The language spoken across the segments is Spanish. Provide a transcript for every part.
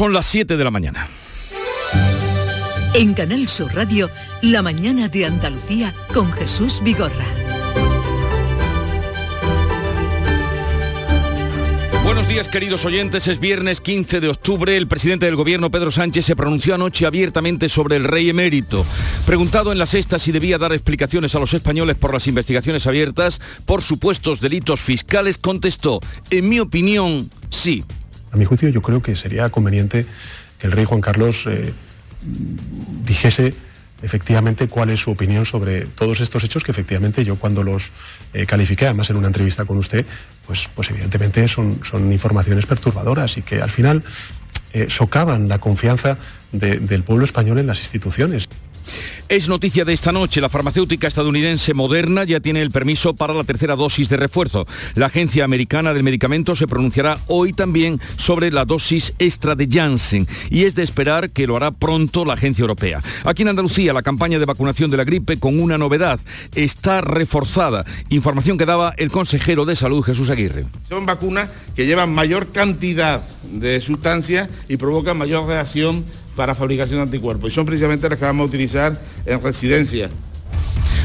Son las 7 de la mañana. En Canal Sur Radio, La mañana de Andalucía con Jesús Vigorra. Buenos días queridos oyentes, es viernes 15 de octubre. El presidente del gobierno Pedro Sánchez se pronunció anoche abiertamente sobre el rey emérito. Preguntado en la sexta si debía dar explicaciones a los españoles por las investigaciones abiertas por supuestos delitos fiscales, contestó, en mi opinión, sí. A mi juicio yo creo que sería conveniente que el rey Juan Carlos eh, dijese efectivamente cuál es su opinión sobre todos estos hechos que efectivamente yo cuando los eh, califiqué, además en una entrevista con usted, pues, pues evidentemente son, son informaciones perturbadoras y que al final eh, socavan la confianza del pueblo español en las instituciones. Es noticia de esta noche, la farmacéutica estadounidense Moderna ya tiene el permiso para la tercera dosis de refuerzo. La Agencia Americana del Medicamento se pronunciará hoy también sobre la dosis extra de Janssen y es de esperar que lo hará pronto la Agencia Europea. Aquí en Andalucía, la campaña de vacunación de la gripe con una novedad está reforzada. Información que daba el consejero de Salud Jesús Aguirre. Son vacunas que llevan mayor cantidad de sustancias y provocan mayor reacción para fabricación de anticuerpos y son precisamente las que vamos a utilizar en residencia.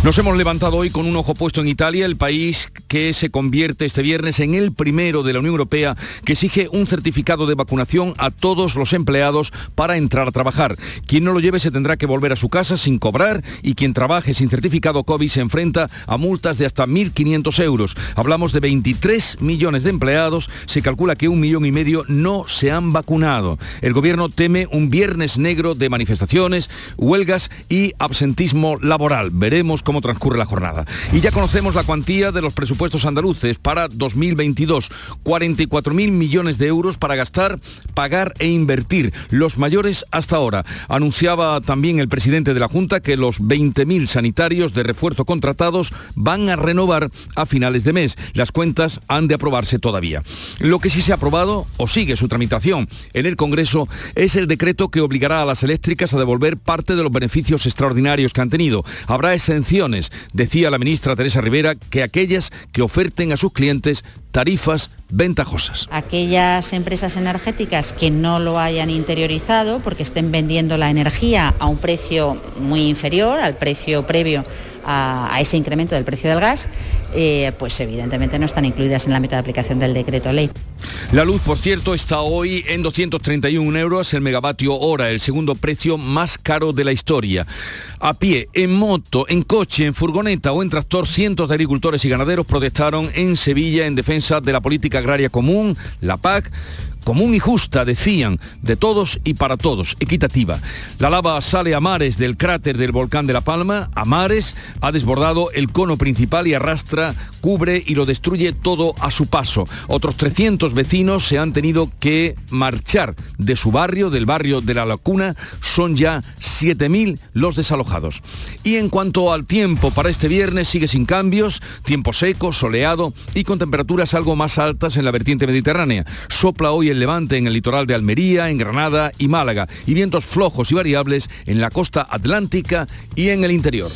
Nos hemos levantado hoy con un ojo puesto en Italia, el país que se convierte este viernes en el primero de la Unión Europea que exige un certificado de vacunación a todos los empleados para entrar a trabajar. Quien no lo lleve se tendrá que volver a su casa sin cobrar y quien trabaje sin certificado COVID se enfrenta a multas de hasta 1.500 euros. Hablamos de 23 millones de empleados, se calcula que un millón y medio no se han vacunado. El gobierno teme un viernes negro de manifestaciones, huelgas y absentismo laboral. Veremos cómo transcurre la jornada. Y ya conocemos la cuantía de los presupuestos andaluces para 2022. 44.000 millones de euros para gastar, pagar e invertir, los mayores hasta ahora. Anunciaba también el presidente de la Junta que los 20.000 sanitarios de refuerzo contratados van a renovar a finales de mes. Las cuentas han de aprobarse todavía. Lo que sí se ha aprobado o sigue su tramitación en el Congreso es el decreto que obligará a las eléctricas a devolver parte de los beneficios extraordinarios que han tenido. Habrá decía la ministra Teresa Rivera, que aquellas que oferten a sus clientes tarifas ventajosas. Aquellas empresas energéticas que no lo hayan interiorizado porque estén vendiendo la energía a un precio muy inferior al precio previo a, ese incremento del precio del gas, eh, pues evidentemente no están incluidas en la ámbito de aplicación del decreto ley. La luz, por cierto, está hoy en 231 euros el megavatio hora, el segundo precio más caro de la historia. A pie, en moto, en coche, en furgoneta o en tractor, cientos de agricultores y ganaderos protestaron en Sevilla en defensa de la política agraria común, la PAC, común y justa, decían, de todos y para todos, equitativa. La lava sale a mares del cráter del volcán de La Palma, a mares, ha desbordado el cono principal y arrastra, cubre y lo destruye todo a su paso. Otros 300 vecinos se han tenido que marchar de su barrio, del barrio de La Lacuna, son ya 7.000 los desalojados. Y en cuanto al tiempo, para este viernes sigue sin cambios, tiempo seco, soleado y con temperaturas algo más altas en la vertiente mediterránea. Sopla hoy levante en el litoral de Almería, en Granada y Málaga, y vientos flojos y variables en la costa atlántica y en el interior.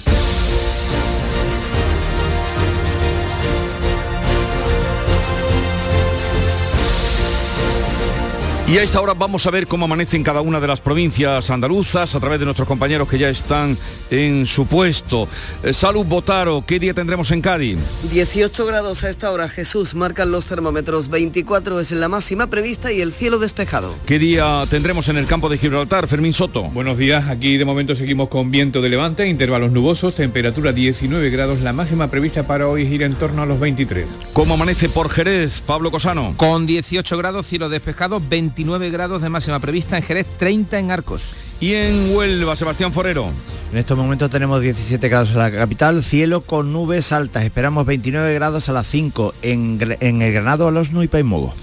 Y a esta hora vamos a ver cómo amanece en cada una de las provincias andaluzas a través de nuestros compañeros que ya están en su puesto. Eh, Salud Botaro, ¿qué día tendremos en Cádiz? 18 grados a esta hora, Jesús, marcan los termómetros, 24 es la máxima prevista y el cielo despejado. ¿Qué día tendremos en el campo de Gibraltar, Fermín Soto? Buenos días, aquí de momento seguimos con viento de levante, intervalos nubosos, temperatura 19 grados, la máxima prevista para hoy gira en torno a los 23. ¿Cómo amanece por Jerez, Pablo Cosano? Con 18 grados, cielo despejado, 20 29 grados de máxima prevista en Jerez, 30 en Arcos. Y en Huelva, Sebastián Forero. En estos momentos tenemos 17 grados en la capital, cielo con nubes altas. Esperamos 29 grados a las 5 en, en el Granado, Olosno y Paimogo.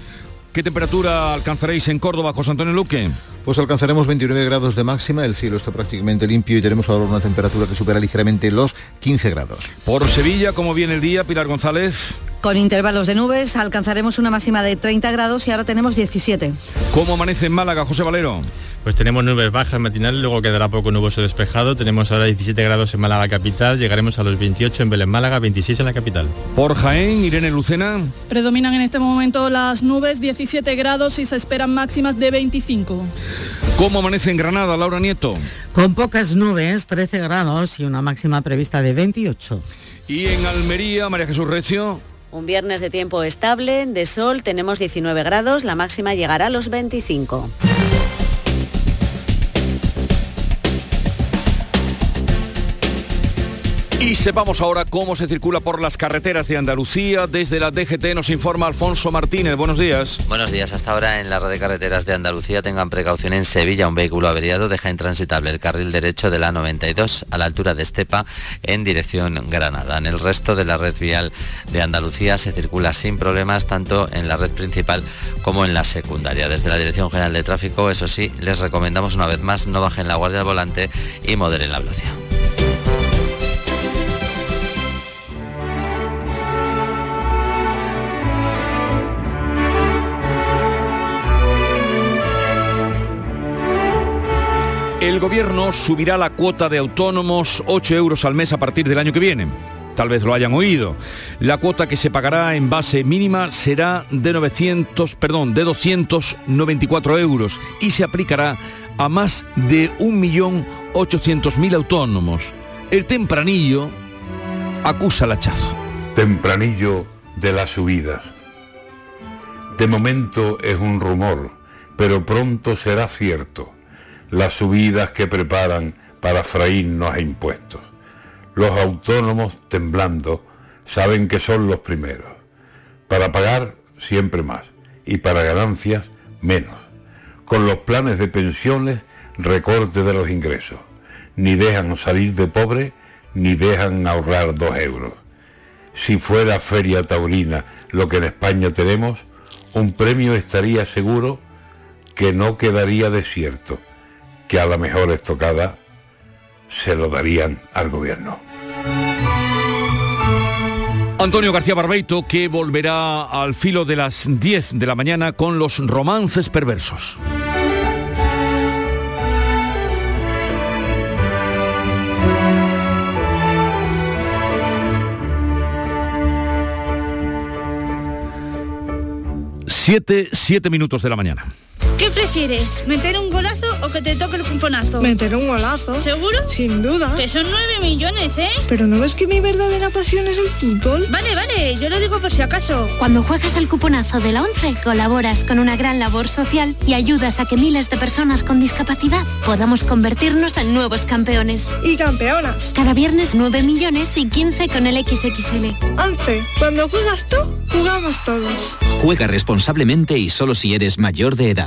¿Qué temperatura alcanzaréis en Córdoba, José Antonio Luque? Pues alcanzaremos 29 grados de máxima, el cielo está prácticamente limpio y tenemos ahora una temperatura que supera ligeramente los 15 grados. Por Sevilla, ¿cómo viene el día, Pilar González? Con intervalos de nubes alcanzaremos una máxima de 30 grados y ahora tenemos 17. ¿Cómo amanece en Málaga, José Valero? Pues tenemos nubes bajas matinales, luego quedará poco nuboso despejado. Tenemos ahora 17 grados en Málaga capital, llegaremos a los 28 en Belén Málaga, 26 en la capital. Por Jaén, Irene Lucena. Predominan en este momento las nubes, 17 grados y se esperan máximas de 25. ¿Cómo amanece en Granada, Laura Nieto? Con pocas nubes, 13 grados y una máxima prevista de 28. Y en Almería, María Jesús Recio. Un viernes de tiempo estable, de sol, tenemos 19 grados, la máxima llegará a los 25. Y sepamos ahora cómo se circula por las carreteras de Andalucía. Desde la DGT nos informa Alfonso Martínez. Buenos días. Buenos días. Hasta ahora en la red de carreteras de Andalucía tengan precaución en Sevilla. Un vehículo averiado deja intransitable el carril derecho de la 92 a la altura de Estepa en dirección Granada. En el resto de la red vial de Andalucía se circula sin problemas tanto en la red principal como en la secundaria. Desde la Dirección General de Tráfico, eso sí, les recomendamos una vez más no bajen la guardia al volante y moderen la velocidad. El gobierno subirá la cuota de autónomos 8 euros al mes a partir del año que viene. Tal vez lo hayan oído. La cuota que se pagará en base mínima será de 900, perdón, de 294 euros y se aplicará a más de 1.800.000 autónomos. El tempranillo acusa el hachazo. Tempranillo de las subidas. De momento es un rumor, pero pronto será cierto las subidas que preparan para freírnos a impuestos. Los autónomos, temblando, saben que son los primeros. Para pagar, siempre más. Y para ganancias, menos. Con los planes de pensiones, recorte de los ingresos. Ni dejan salir de pobre, ni dejan ahorrar dos euros. Si fuera feria taurina lo que en España tenemos, un premio estaría seguro que no quedaría desierto que a la mejor estocada se lo darían al gobierno. Antonio García Barbeito que volverá al filo de las 10 de la mañana con los romances perversos. Siete, siete minutos de la mañana. ¿Qué prefieres? ¿Meter un golazo o que te toque el cuponazo? Meter un golazo. ¿Seguro? Sin duda. Que son 9 millones, ¿eh? Pero ¿no ves que mi verdadera pasión es el fútbol? Vale, vale, yo lo digo por si acaso. Cuando juegas el cuponazo de la 11, colaboras con una gran labor social y ayudas a que miles de personas con discapacidad podamos convertirnos en nuevos campeones. Y campeonas. Cada viernes 9 millones y 15 con el XXL. 11. Cuando juegas tú, jugamos todos. Juega responsablemente y solo si eres mayor de edad.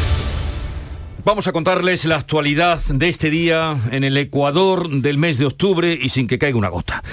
Vamos a contarles la actualidad de este día en el Ecuador del mes de octubre y sin que caiga una gota.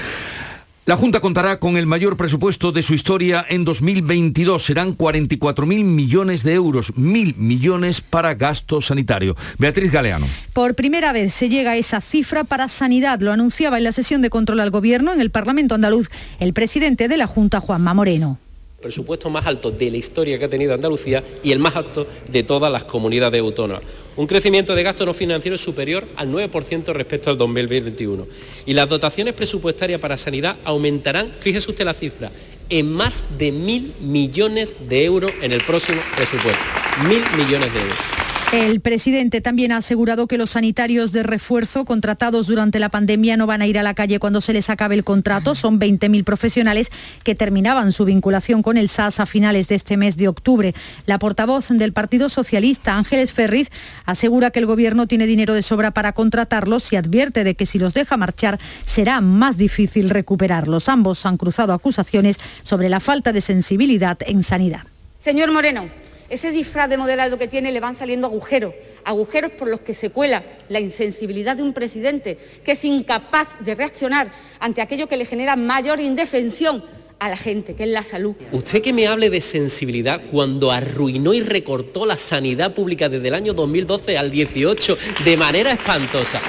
La Junta contará con el mayor presupuesto de su historia en 2022. Serán 44.000 millones de euros, mil millones para gasto sanitario. Beatriz Galeano. Por primera vez se llega a esa cifra para sanidad. Lo anunciaba en la sesión de control al Gobierno en el Parlamento andaluz el presidente de la Junta, Juanma Moreno presupuesto más alto de la historia que ha tenido Andalucía y el más alto de todas las comunidades autónomas. Un crecimiento de gasto no financiero superior al 9% respecto al 2021. Y las dotaciones presupuestarias para sanidad aumentarán, fíjese usted la cifra, en más de mil millones de euros en el próximo presupuesto. Mil millones de euros. El presidente también ha asegurado que los sanitarios de refuerzo contratados durante la pandemia no van a ir a la calle cuando se les acabe el contrato. Son 20.000 profesionales que terminaban su vinculación con el SAS a finales de este mes de octubre. La portavoz del Partido Socialista, Ángeles Ferriz, asegura que el Gobierno tiene dinero de sobra para contratarlos y advierte de que si los deja marchar será más difícil recuperarlos. Ambos han cruzado acusaciones sobre la falta de sensibilidad en sanidad Señor Moreno, ese disfraz de moderado que tiene le van saliendo agujeros, agujeros por los que se cuela la insensibilidad de un presidente que es incapaz de reaccionar ante aquello que le genera mayor indefensión a la gente, que es la salud. Usted que me hable de sensibilidad cuando arruinó y recortó la sanidad pública desde el año 2012 al 18 de manera espantosa.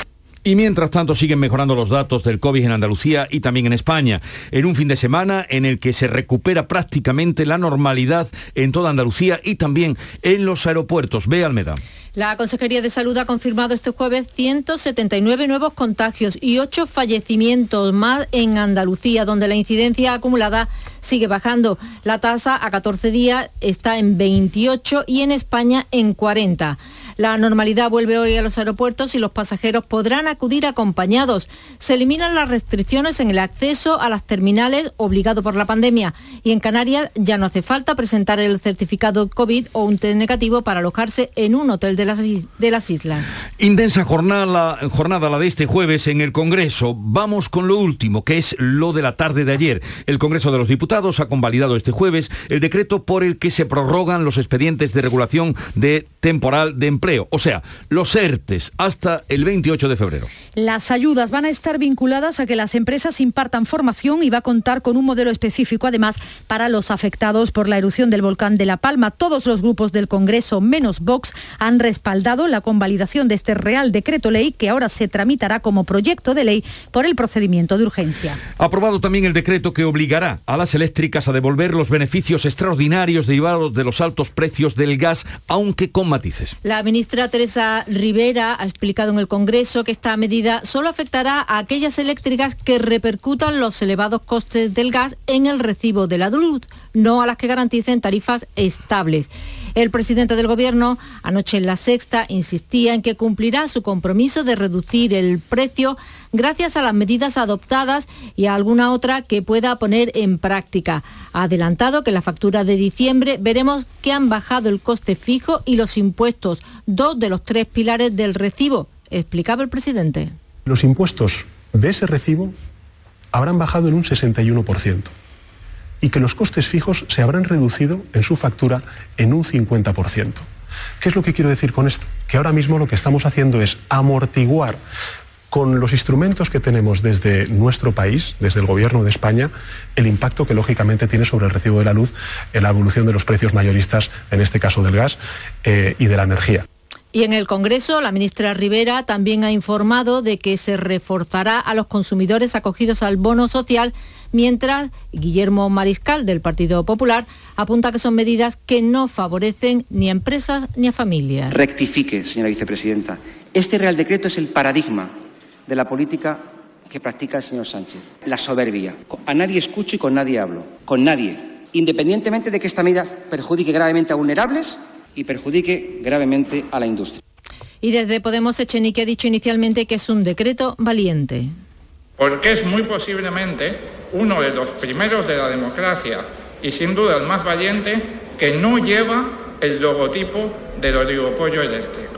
Y mientras tanto siguen mejorando los datos del COVID en Andalucía y también en España, en un fin de semana en el que se recupera prácticamente la normalidad en toda Andalucía y también en los aeropuertos. Ve Almeda. La Consejería de Salud ha confirmado este jueves 179 nuevos contagios y 8 fallecimientos más en Andalucía, donde la incidencia acumulada sigue bajando. La tasa a 14 días está en 28 y en España en 40. La normalidad vuelve hoy a los aeropuertos y los pasajeros podrán acudir acompañados. Se eliminan las restricciones en el acceso a las terminales obligado por la pandemia y en Canarias ya no hace falta presentar el certificado COVID o un test negativo para alojarse en un hotel de las, de las islas. Intensa jornada, jornada la de este jueves en el Congreso. Vamos con lo último, que es lo de la tarde de ayer. El Congreso de los Diputados ha convalidado este jueves el decreto por el que se prorrogan los expedientes de regulación de temporal de empleo o sea, los ERTES hasta el 28 de febrero. Las ayudas van a estar vinculadas a que las empresas impartan formación y va a contar con un modelo específico además para los afectados por la erupción del volcán de La Palma. Todos los grupos del Congreso, menos Vox, han respaldado la convalidación de este Real Decreto Ley que ahora se tramitará como proyecto de ley por el procedimiento de urgencia. Aprobado también el decreto que obligará a las eléctricas a devolver los beneficios extraordinarios derivados de los altos precios del gas, aunque con matices. La ministra Teresa Rivera ha explicado en el Congreso que esta medida solo afectará a aquellas eléctricas que repercutan los elevados costes del gas en el recibo de la luz, no a las que garanticen tarifas estables. El presidente del Gobierno, anoche en la sexta, insistía en que cumplirá su compromiso de reducir el precio gracias a las medidas adoptadas y a alguna otra que pueda poner en práctica. Ha adelantado que la factura de diciembre veremos que han bajado el coste fijo y los impuestos, dos de los tres pilares del recibo, explicaba el presidente. Los impuestos de ese recibo habrán bajado en un 61% y que los costes fijos se habrán reducido en su factura en un 50%. ¿Qué es lo que quiero decir con esto? Que ahora mismo lo que estamos haciendo es amortiguar con los instrumentos que tenemos desde nuestro país, desde el Gobierno de España, el impacto que lógicamente tiene sobre el recibo de la luz en la evolución de los precios mayoristas, en este caso del gas eh, y de la energía. Y en el Congreso, la ministra Rivera también ha informado de que se reforzará a los consumidores acogidos al bono social, mientras Guillermo Mariscal, del Partido Popular, apunta que son medidas que no favorecen ni a empresas ni a familias. Rectifique, señora vicepresidenta. Este Real Decreto es el paradigma de la política que practica el señor Sánchez. La soberbia. A nadie escucho y con nadie hablo. Con nadie. Independientemente de que esta medida perjudique gravemente a vulnerables y perjudique gravemente a la industria. Y desde Podemos Echenique ha dicho inicialmente que es un decreto valiente. Porque es muy posiblemente uno de los primeros de la democracia y sin duda el más valiente que no lleva el logotipo del oligopollo eléctrico.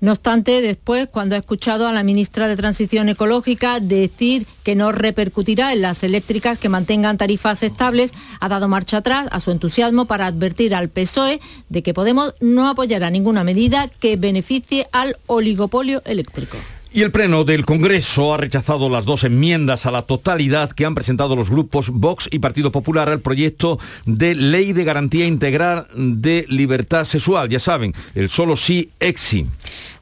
No obstante, después, cuando ha escuchado a la ministra de Transición Ecológica decir que no repercutirá en las eléctricas que mantengan tarifas estables, ha dado marcha atrás a su entusiasmo para advertir al PSOE de que Podemos no apoyará ninguna medida que beneficie al oligopolio eléctrico. Y el Pleno del Congreso ha rechazado las dos enmiendas a la totalidad que han presentado los grupos Vox y Partido Popular al proyecto de Ley de Garantía Integral de Libertad Sexual. Ya saben, el solo sí exi.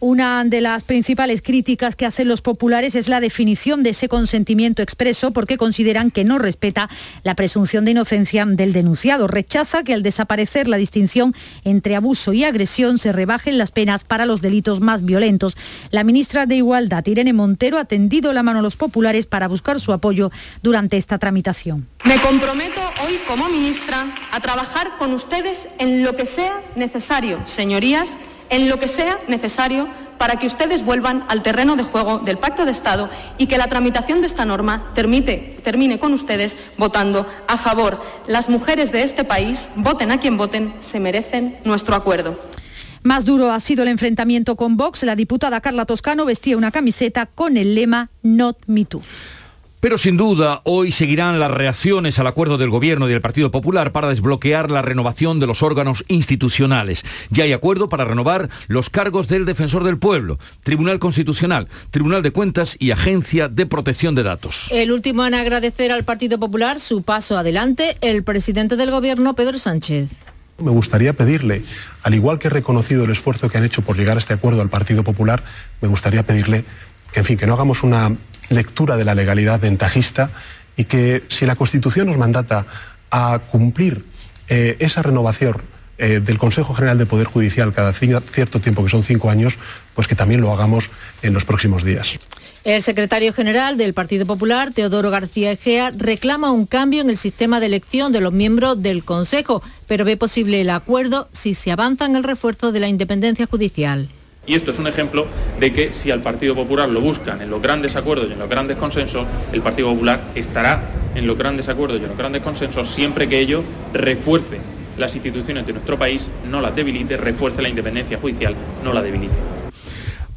Una de las principales críticas que hacen los populares es la definición de ese consentimiento expreso porque consideran que no respeta la presunción de inocencia del denunciado. Rechaza que al desaparecer la distinción entre abuso y agresión se rebajen las penas para los delitos más violentos. La ministra de Igualdad, Irene Montero, ha tendido la mano a los populares para buscar su apoyo durante esta tramitación. Me comprometo hoy como ministra a trabajar con ustedes en lo que sea necesario, señorías en lo que sea necesario para que ustedes vuelvan al terreno de juego del Pacto de Estado y que la tramitación de esta norma termine con ustedes votando a favor. Las mujeres de este país, voten a quien voten, se merecen nuestro acuerdo. Más duro ha sido el enfrentamiento con Vox. La diputada Carla Toscano vestía una camiseta con el lema Not Me Too. Pero sin duda, hoy seguirán las reacciones al acuerdo del Gobierno y del Partido Popular para desbloquear la renovación de los órganos institucionales. Ya hay acuerdo para renovar los cargos del Defensor del Pueblo, Tribunal Constitucional, Tribunal de Cuentas y Agencia de Protección de Datos. El último en agradecer al Partido Popular su paso adelante, el presidente del Gobierno, Pedro Sánchez. Me gustaría pedirle, al igual que he reconocido el esfuerzo que han hecho por llegar a este acuerdo al Partido Popular, me gustaría pedirle que, en fin, que no hagamos una lectura de la legalidad ventajista y que si la Constitución nos mandata a cumplir eh, esa renovación eh, del Consejo General de Poder Judicial cada cierto tiempo, que son cinco años, pues que también lo hagamos en los próximos días. El secretario general del Partido Popular, Teodoro García Egea, reclama un cambio en el sistema de elección de los miembros del Consejo, pero ve posible el acuerdo si se avanza en el refuerzo de la independencia judicial. Y esto es un ejemplo de que si al Partido Popular lo buscan en los grandes acuerdos y en los grandes consensos, el Partido Popular estará en los grandes acuerdos y en los grandes consensos siempre que ello refuerce las instituciones de nuestro país, no las debilite, refuerce la independencia judicial, no la debilite.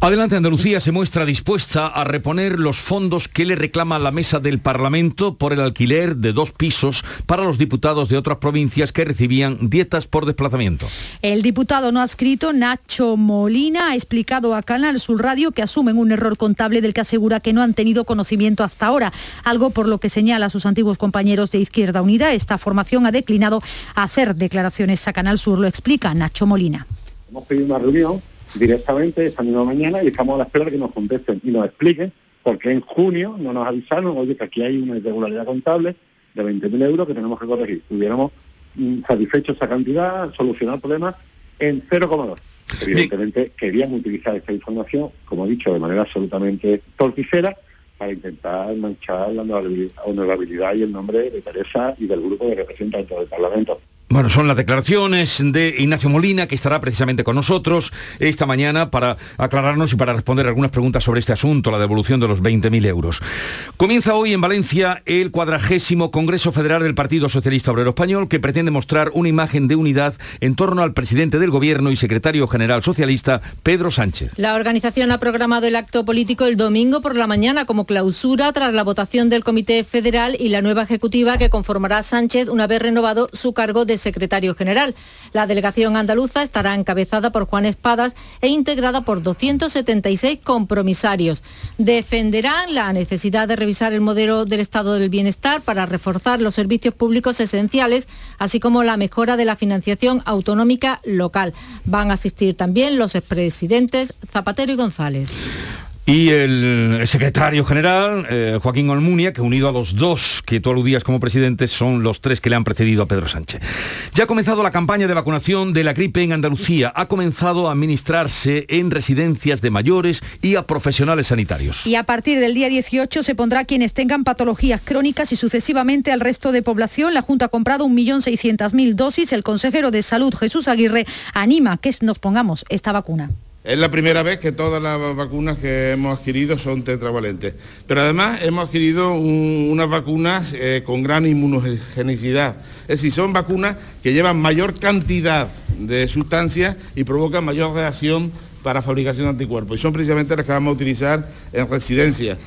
Adelante Andalucía se muestra dispuesta a reponer los fondos que le reclama la mesa del Parlamento por el alquiler de dos pisos para los diputados de otras provincias que recibían dietas por desplazamiento. El diputado no adscrito Nacho Molina ha explicado a Canal Sur Radio que asumen un error contable del que asegura que no han tenido conocimiento hasta ahora, algo por lo que señala a sus antiguos compañeros de Izquierda Unida. Esta formación ha declinado hacer declaraciones a Canal Sur, lo explica Nacho Molina. Hemos pedido una reunión directamente esta misma mañana y estamos a la espera de que nos contesten y nos expliquen por qué en junio no nos avisaron, oye, que aquí hay una irregularidad contable de 20.000 euros que tenemos que corregir. Hubiéramos mm, satisfecho esa cantidad, solucionar el problema en 0,2. Evidentemente querían utilizar esta información, como he dicho, de manera absolutamente torticera para intentar manchar la honorabilidad y el nombre de Teresa y del grupo de representantes del Parlamento. Bueno, son las declaraciones de Ignacio Molina, que estará precisamente con nosotros esta mañana para aclararnos y para responder algunas preguntas sobre este asunto, la devolución de los 20.000 euros. Comienza hoy en Valencia el cuadragésimo Congreso Federal del Partido Socialista Obrero Español, que pretende mostrar una imagen de unidad en torno al presidente del Gobierno y secretario general socialista, Pedro Sánchez. La organización ha programado el acto político el domingo por la mañana como clausura tras la votación del Comité Federal y la nueva ejecutiva que conformará Sánchez una vez renovado su cargo de secretario general. La delegación andaluza estará encabezada por Juan Espadas e integrada por 276 compromisarios. Defenderán la necesidad de revisar el modelo del estado del bienestar para reforzar los servicios públicos esenciales, así como la mejora de la financiación autonómica local. Van a asistir también los expresidentes Zapatero y González. Y el secretario general, eh, Joaquín Almunia, que unido a los dos que tú aludías como presidente, son los tres que le han precedido a Pedro Sánchez. Ya ha comenzado la campaña de vacunación de la gripe en Andalucía. Ha comenzado a administrarse en residencias de mayores y a profesionales sanitarios. Y a partir del día 18 se pondrá a quienes tengan patologías crónicas y sucesivamente al resto de población. La Junta ha comprado 1.600.000 dosis. El consejero de Salud, Jesús Aguirre, anima que nos pongamos esta vacuna. Es la primera vez que todas las vacunas que hemos adquirido son tetravalentes. Pero además hemos adquirido unas vacunas eh, con gran inmunogenicidad. Es decir, son vacunas que llevan mayor cantidad de sustancias y provocan mayor reacción para fabricación de anticuerpos. Y son precisamente las que vamos a utilizar en residencias.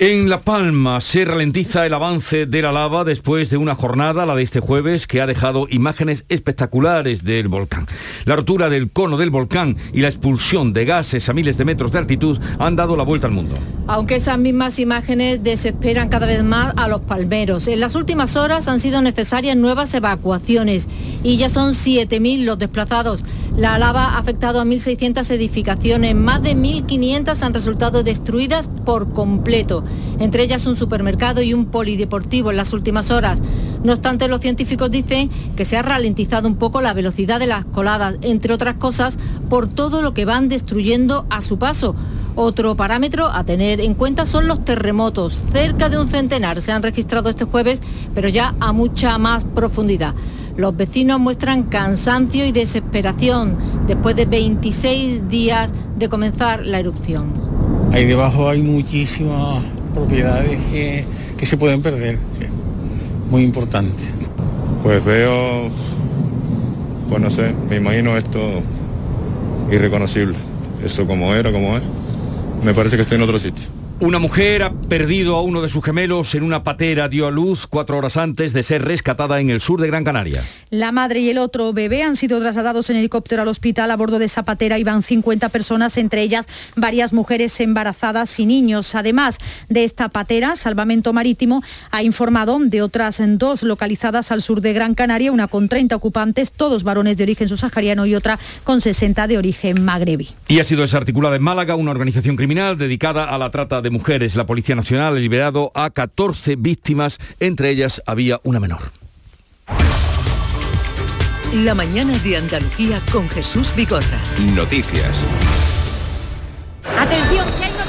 En La Palma se ralentiza el avance de la lava después de una jornada, la de este jueves, que ha dejado imágenes espectaculares del volcán. La rotura del cono del volcán y la expulsión de gases a miles de metros de altitud han dado la vuelta al mundo. Aunque esas mismas imágenes desesperan cada vez más a los palmeros. En las últimas horas han sido necesarias nuevas evacuaciones y ya son 7.000 los desplazados. La lava ha afectado a 1.600 edificaciones, más de 1.500 han resultado destruidas por completo entre ellas un supermercado y un polideportivo en las últimas horas. No obstante, los científicos dicen que se ha ralentizado un poco la velocidad de las coladas, entre otras cosas, por todo lo que van destruyendo a su paso. Otro parámetro a tener en cuenta son los terremotos. Cerca de un centenar se han registrado este jueves, pero ya a mucha más profundidad. Los vecinos muestran cansancio y desesperación después de 26 días de comenzar la erupción. Ahí debajo hay muchísimas propiedades que, se pueden perder. Muy importante. Pues veo, pues no sé, me imagino esto irreconocible. Eso como era, como es. Me parece que estoy en otro sitio. Una mujer ha perdido a uno de sus gemelos en una patera, dio a luz cuatro horas antes de ser rescatada en el sur de Gran Canaria. La madre y el otro bebé han sido trasladados en helicóptero al hospital. A bordo de esa patera iban 50 personas, entre ellas varias mujeres embarazadas y niños. Además de esta patera, Salvamento Marítimo ha informado de otras dos localizadas al sur de Gran Canaria, una con 30 ocupantes, todos varones de origen subsahariano y otra con 60 de origen magrebí. Y ha sido desarticulada en Málaga una organización criminal dedicada a la trata de mujeres. La Policía Nacional ha liberado a 14 víctimas, entre ellas había una menor. La mañana de Andalucía con Jesús Bigorra. Noticias. Atención,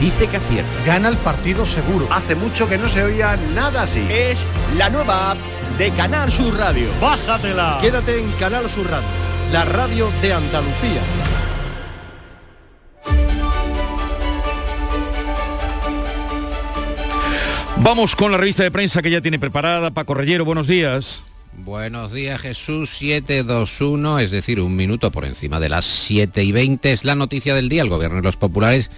dice que acierta. Gana el partido seguro. Hace mucho que no se oía nada así. Es la nueva app de Canal Sur Radio. ¡Bájatela! Quédate en Canal Sur Radio, la radio de Andalucía. Vamos con la revista de prensa que ya tiene preparada. Paco Reyero, buenos días. Buenos días Jesús 721, es decir, un minuto por encima de las 7 y 20 es la noticia del día. El gobierno de los populares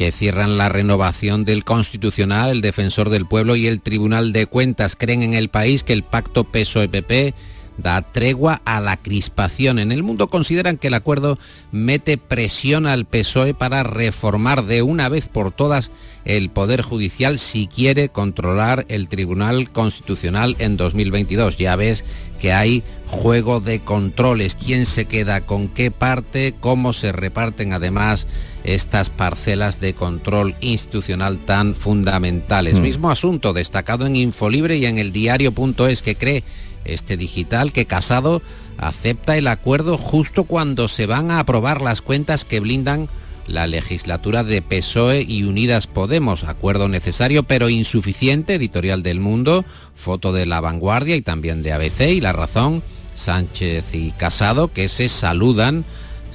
que cierran la renovación del Constitucional, el Defensor del Pueblo y el Tribunal de Cuentas. Creen en el país que el pacto PSOE-PP da tregua a la crispación. En el mundo consideran que el acuerdo mete presión al PSOE para reformar de una vez por todas el Poder Judicial si quiere controlar el Tribunal Constitucional en 2022. Ya ves que hay juego de controles, quién se queda con qué parte, cómo se reparten además estas parcelas de control institucional tan fundamentales. Hmm. Mismo asunto destacado en Infolibre y en el diario.es que cree este digital que Casado acepta el acuerdo justo cuando se van a aprobar las cuentas que blindan la legislatura de PSOE y Unidas Podemos. Acuerdo necesario pero insuficiente, editorial del Mundo, foto de la vanguardia y también de ABC y la razón, Sánchez y Casado, que se saludan,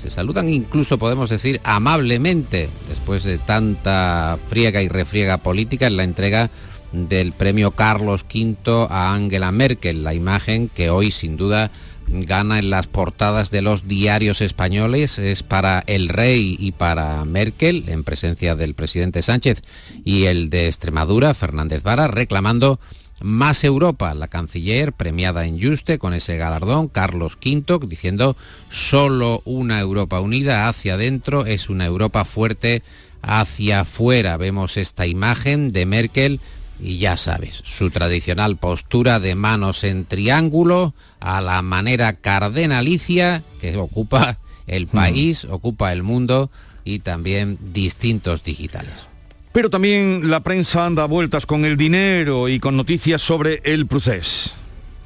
se saludan incluso podemos decir amablemente después de tanta friega y refriega política en la entrega del premio Carlos V a Angela Merkel, la imagen que hoy sin duda gana en las portadas de los diarios españoles es para el rey y para Merkel, en presencia del presidente Sánchez y el de Extremadura, Fernández Vara, reclamando más Europa. La canciller premiada en Juste con ese galardón, Carlos V, diciendo solo una Europa unida hacia adentro es una Europa fuerte hacia afuera. Vemos esta imagen de Merkel y ya sabes, su tradicional postura de manos en triángulo a la manera cardenalicia que ocupa el país, ocupa el mundo y también distintos digitales. Pero también la prensa anda a vueltas con el dinero y con noticias sobre el proceso.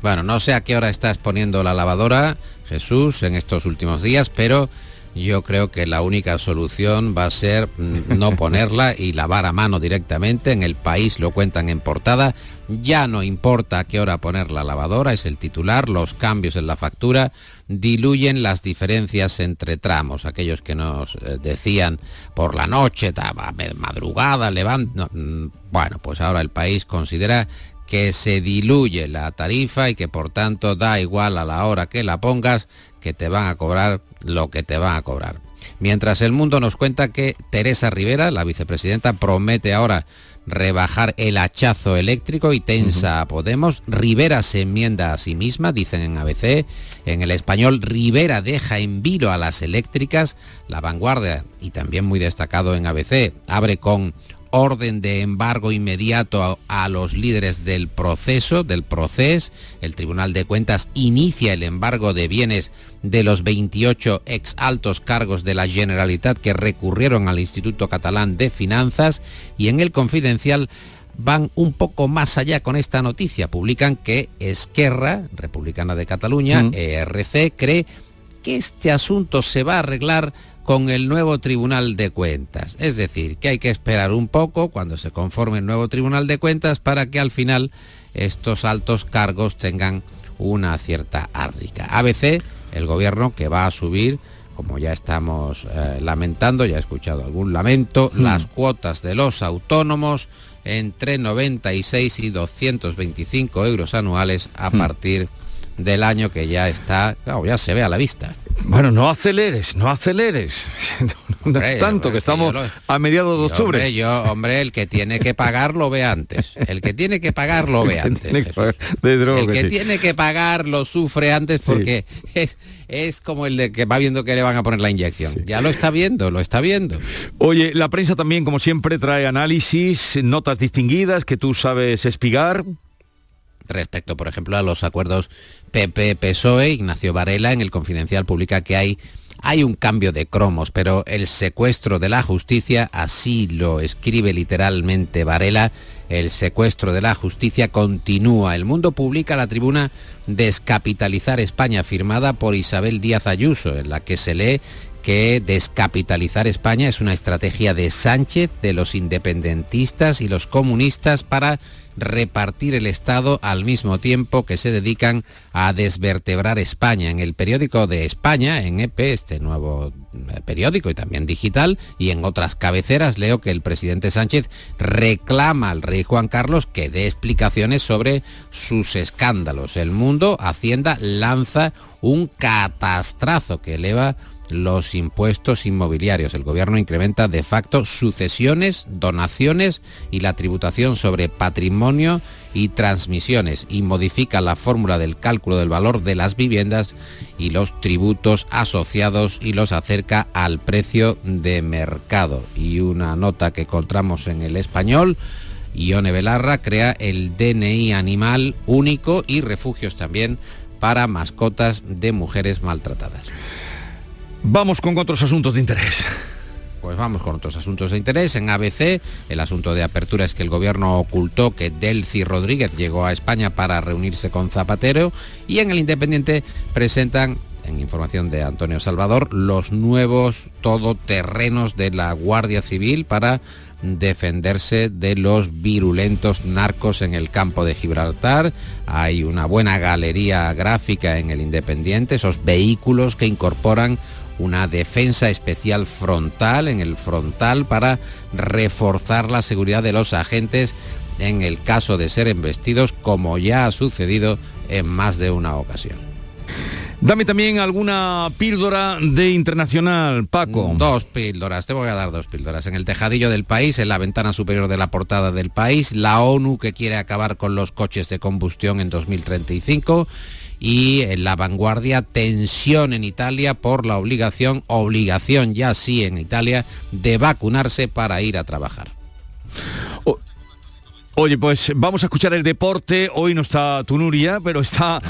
Bueno, no sé a qué hora estás poniendo la lavadora, Jesús, en estos últimos días, pero yo creo que la única solución va a ser mm, no ponerla y lavar a mano directamente. En el país lo cuentan en portada. Ya no importa a qué hora poner la lavadora, es el titular. Los cambios en la factura diluyen las diferencias entre tramos. Aquellos que nos eh, decían por la noche, madrugada, levanta. Bueno, pues ahora el país considera que se diluye la tarifa y que por tanto da igual a la hora que la pongas que te van a cobrar lo que te van a cobrar. Mientras el mundo nos cuenta que Teresa Rivera, la vicepresidenta, promete ahora rebajar el hachazo eléctrico y tensa a Podemos. Rivera se enmienda a sí misma, dicen en ABC. En el español, Rivera deja en vilo a las eléctricas. La vanguardia, y también muy destacado en ABC, abre con orden de embargo inmediato a, a, los líderes del proceso, del proceso. El Tribunal de Cuentas inicia el embargo de bienes de los 28 ex altos cargos de la Generalitat que recurrieron al Instituto Catalán de Finanzas y en el Confidencial van un poco más allá con esta noticia. Publican que Esquerra, Republicana de Cataluña, mm. ERC, cree que este asunto se va a arreglar con el nuevo Tribunal de Cuentas. Es decir, que hay que esperar un poco cuando se conforme el nuevo Tribunal de Cuentas para que al final estos altos cargos tengan una cierta árrica. ABC, el gobierno que va a subir como ya estamos eh, lamentando, ya he escuchado algún lamento, Hmm. las cuotas de los autónomos entre 96 y 225 euros anuales a Hmm. partir del año que ya está, claro, ya se ve a la vista. Bueno, no aceleres, no aceleres. No, no es Hombre, tanto que es que estamos lo- a mediados de octubre. Hombre, yo, hombre, el que tiene que pagar lo ve antes. El que tiene que pagar lo ve antes. Tiene que Jesús. pagar, desde luego el que que sí. tiene que pagar lo sufre antes porque es, es como el de que va viendo que le van a poner la inyección. Ya lo está viendo, lo está viendo. Oye, la prensa también, como siempre, trae análisis, notas distinguidas que tú sabes espigar. Respecto, por ejemplo, a los acuerdos PP-PSOE, Ignacio Varela en el Confidencial publica que hay, hay un cambio de cromos, pero el secuestro de la justicia, así lo escribe literalmente Varela, el secuestro de la justicia continúa. El mundo publica la tribuna Descapitalizar España, firmada por Isabel Díaz Ayuso, en la que se lee que descapitalizar España es una estrategia de Sánchez, de los independentistas y los comunistas para repartir el Estado al mismo tiempo que se dedican a desvertebrar España. En el periódico de España, en EP, este nuevo eh, periódico y también digital, y en otras cabeceras leo que el presidente Sánchez reclama al rey Juan Carlos que dé explicaciones sobre sus escándalos. El mundo, Hacienda, lanza un catastrazo que eleva los impuestos inmobiliarios. El gobierno incrementa de facto sucesiones, donaciones y la tributación sobre patrimonio y transmisiones y modifica la fórmula del cálculo del valor de las viviendas y los tributos asociados y los acerca al precio de mercado. Y una nota que encontramos en el español. Ione Belarra crea el DNI animal único y refugios también para mascotas de mujeres maltratadas. Vamos con otros asuntos de interés. Pues vamos con otros asuntos de interés. En ABC, el asunto de apertura es que el gobierno ocultó que Delcy Rodríguez llegó a España para reunirse con Zapatero y en el Independiente presentan en información de Antonio Salvador, los nuevos todoterrenos de la Guardia Civil para defenderse de los virulentos narcos en el campo de Gibraltar. Hay una buena galería gráfica en el Independiente, esos vehículos que incorporan una defensa especial frontal en el frontal para reforzar la seguridad de los agentes en el caso de ser embestidos, como ya ha sucedido en más de una ocasión. Dame también alguna píldora de internacional, Paco. Dos píldoras, te voy a dar dos píldoras. En el tejadillo del país, en la ventana superior de la portada del país, la ONU que quiere acabar con los coches de combustión en 2035 y en la vanguardia tensión en Italia por la obligación, obligación ya sí en Italia, de vacunarse para ir a trabajar. Oye, pues vamos a escuchar el deporte. Hoy no está Tunuria, pero está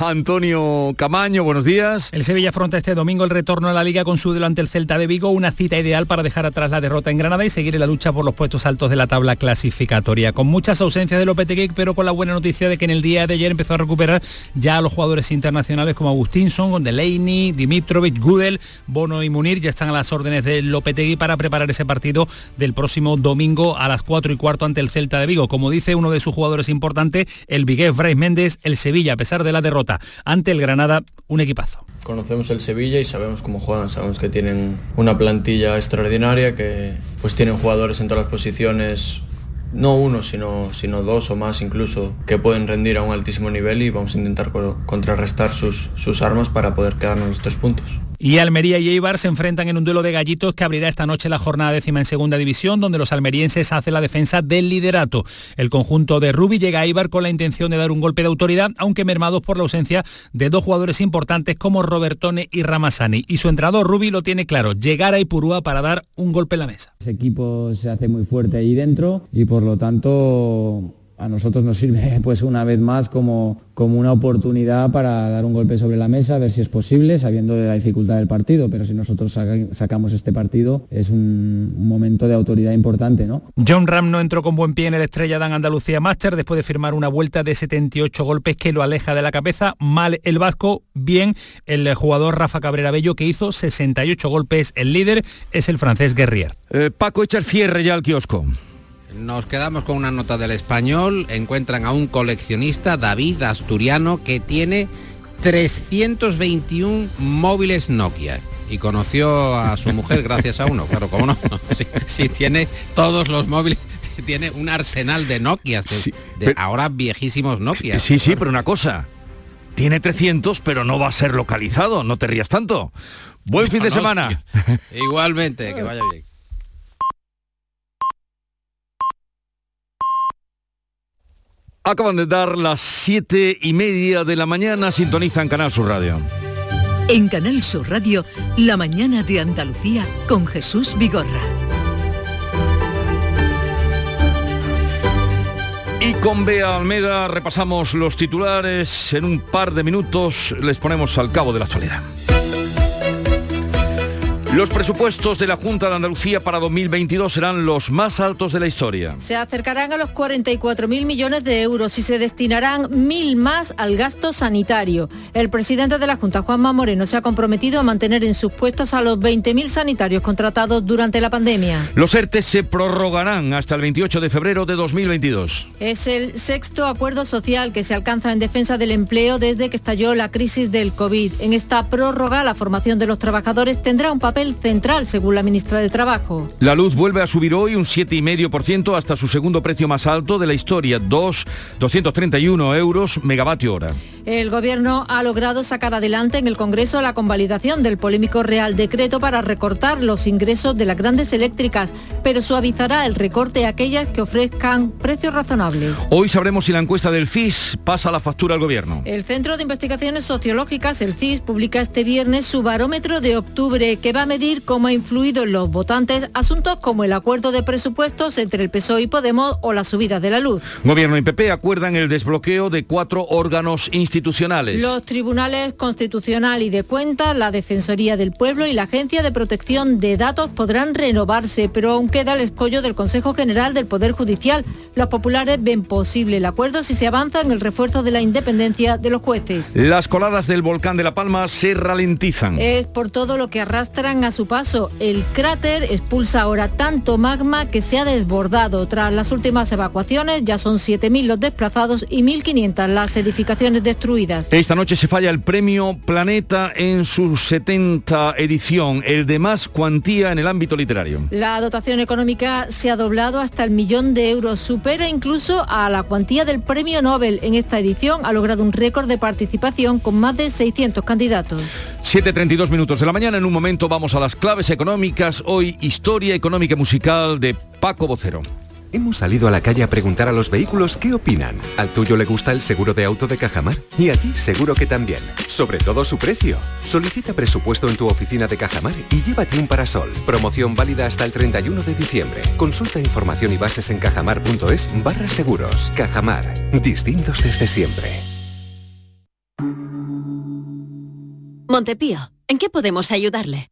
Antonio Camaño. Buenos días. El Sevilla afronta este domingo el retorno a la Liga con su duelo ante el Celta de Vigo, una cita ideal para dejar atrás la derrota en Granada y seguir en la lucha por los puestos altos de la tabla clasificatoria. Con muchas ausencias de Lopetegui, pero con la buena noticia de que en el día de ayer empezó a recuperar ya a los jugadores internacionales como Agustinson, Delaney, Dimitrovic, Gudel, Bono y Munir ya están a las órdenes de Lopetegui para preparar ese partido del próximo domingo a las 4 y cuarto ante el Celta de Vigo. Como dice uno de sus jugadores importantes, el vigués Brais Méndez, el Sevilla, a pesar de la derrota ante el Granada, un equipazo. Conocemos el Sevilla y sabemos cómo juegan, sabemos que tienen una plantilla extraordinaria, que pues tienen jugadores en todas las posiciones, no uno, sino, sino dos o más incluso, que pueden rendir a un altísimo nivel y vamos a intentar co- contrarrestar sus, sus armas para poder quedarnos los tres puntos. Y Almería y Eibar se enfrentan en un duelo de gallitos que abrirá esta noche la jornada décima en segunda división, donde los almerienses hacen la defensa del liderato. El conjunto de Rubi llega a Eibar con la intención de dar un golpe de autoridad, aunque mermados por la ausencia de dos jugadores importantes como Robertone y Ramazani. Y su entrenador Rubi lo tiene claro, llegar a Ipurúa para dar un golpe en la mesa. Ese equipo se hace muy fuerte ahí dentro y por lo tanto a nosotros nos sirve pues una vez más como, como una oportunidad para dar un golpe sobre la mesa, a ver si es posible, sabiendo de la dificultad del partido, pero si nosotros saca- sacamos este partido es un, un momento de autoridad importante, ¿no? John Ram no entró con buen pie en el Estrella Dan Andalucía Master después de firmar una vuelta de 78 golpes que lo aleja de la cabeza. Mal el vasco, bien el jugador Rafa Cabrera Bello que hizo 68 golpes. El líder es el francés Guerrier. Eh, Paco, echa el cierre ya al kiosco. Nos quedamos con una nota del español. Encuentran a un coleccionista, David Asturiano, que tiene 321 móviles Nokia. Y conoció a su mujer gracias a uno, claro, ¿cómo no? Si, tiene todos los móviles, tiene un arsenal de Nokia, de, ahora viejísimos Nokia. Sí, sí, pero una cosa, tiene 300, pero no va a ser localizado, no te rías tanto. Buen fin de semana. Igualmente, que vaya bien. Acaban de dar las siete y media de la mañana, sintonizan Canal Sur Radio. En Canal Sur Radio, La mañana de Andalucía con Jesús Vigorra. Y con Bea Almeda repasamos los titulares. En un par de minutos les ponemos al cabo de la actualidad. Los presupuestos de la Junta de Andalucía para 2022 serán los más altos de la historia. Se acercarán a los 44.000 millones de euros y se destinarán mil más al gasto sanitario. El presidente de la Junta, Juanma Moreno, se ha comprometido a mantener en sus puestos a los 20.000 sanitarios contratados durante la pandemia. Los ERTE se prorrogarán hasta el 28 de febrero de 2022. Es el sexto acuerdo social que se alcanza en defensa del empleo desde que estalló la crisis del COVID. En esta prórroga, la formación de los trabajadores tendrá un papel central, según la ministra de Trabajo. La luz vuelve a subir hoy un 7,5% hasta su segundo precio más alto de la historia, 2, 231 euros megavatio hora. El Gobierno ha logrado sacar adelante en el Congreso la convalidación del polémico Real Decreto para recortar los ingresos de las grandes eléctricas, pero suavizará el recorte a aquellas que ofrezcan precios razonables. Hoy sabremos si la encuesta del CIS pasa la factura al Gobierno. El Centro de Investigaciones Sociológicas, el CIS, publica este viernes su barómetro de octubre que va a medir cómo ha influido en los votantes asuntos como el acuerdo de presupuestos entre el PSOE y Podemos o la subida de la luz. Gobierno y PP acuerdan el desbloqueo de cuatro órganos institucionales. Los tribunales constitucional y de cuentas, la Defensoría del Pueblo y la Agencia de Protección de Datos podrán renovarse, pero aún queda el escollo del Consejo General del Poder Judicial. Los populares ven posible el acuerdo si se avanza en el refuerzo de la independencia de los jueces. Las coladas del volcán de La Palma se ralentizan. Es por todo lo que arrastran a su paso. El cráter expulsa ahora tanto magma que se ha desbordado. Tras las últimas evacuaciones ya son 7.000 los desplazados y 1.500 las edificaciones destruidas. Esta noche se falla el premio Planeta en su 70 edición, el de más cuantía en el ámbito literario. La dotación económica se ha doblado hasta el millón de euros, supera incluso a la cuantía del premio Nobel. En esta edición ha logrado un récord de participación con más de 600 candidatos. 7.32 minutos de la mañana, en un momento vamos a las claves económicas, hoy historia económica y musical de Paco Vocero. Hemos salido a la calle a preguntar a los vehículos qué opinan. ¿Al tuyo le gusta el seguro de auto de Cajamar? Y a ti seguro que también. Sobre todo su precio. Solicita presupuesto en tu oficina de Cajamar y llévate un parasol. Promoción válida hasta el 31 de diciembre. Consulta información y bases en cajamar.es barra seguros. Cajamar. Distintos desde siempre. Montepío, ¿en qué podemos ayudarle?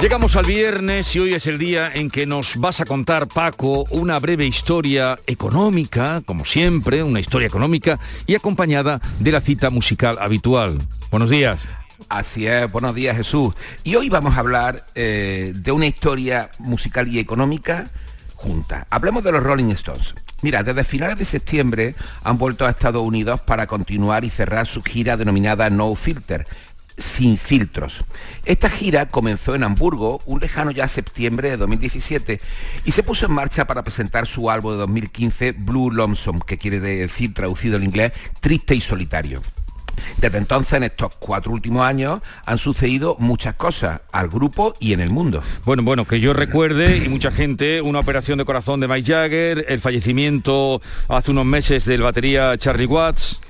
Llegamos al viernes y hoy es el día en que nos vas a contar, Paco, una breve historia económica, como siempre, una historia económica y acompañada de la cita musical habitual. Buenos días. Así es, buenos días Jesús. Y hoy vamos a hablar eh, de una historia musical y económica junta. Hablemos de los Rolling Stones. Mira, desde finales de septiembre han vuelto a Estados Unidos para continuar y cerrar su gira denominada No Filter, sin filtros. Esta gira comenzó en Hamburgo un lejano ya septiembre de 2017 y se puso en marcha para presentar su álbum de 2015 Blue Lonesome, que quiere decir traducido al inglés triste y solitario. Desde entonces, en estos cuatro últimos años, han sucedido muchas cosas al grupo y en el mundo. Bueno, bueno, que yo recuerde, y mucha gente, una operación de corazón de Mike Jagger, el fallecimiento hace unos meses del batería Charlie Watts.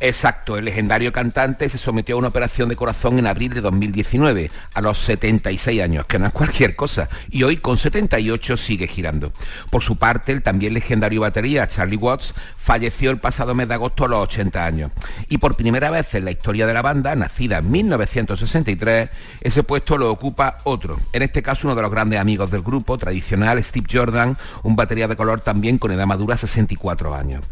Exacto, el legendario cantante se sometió a una operación de corazón en abril de 2019, a los 76 años, que no es cualquier cosa, y hoy con 78 sigue girando. Por su parte, el también legendario batería Charlie Watts falleció el pasado mes de agosto a los 80 años. Y por primera vez en la historia de la banda, nacida en 1963, ese puesto lo ocupa otro, en este caso uno de los grandes amigos del grupo tradicional, Steve Jordan, un batería de color también con edad madura, 64 años.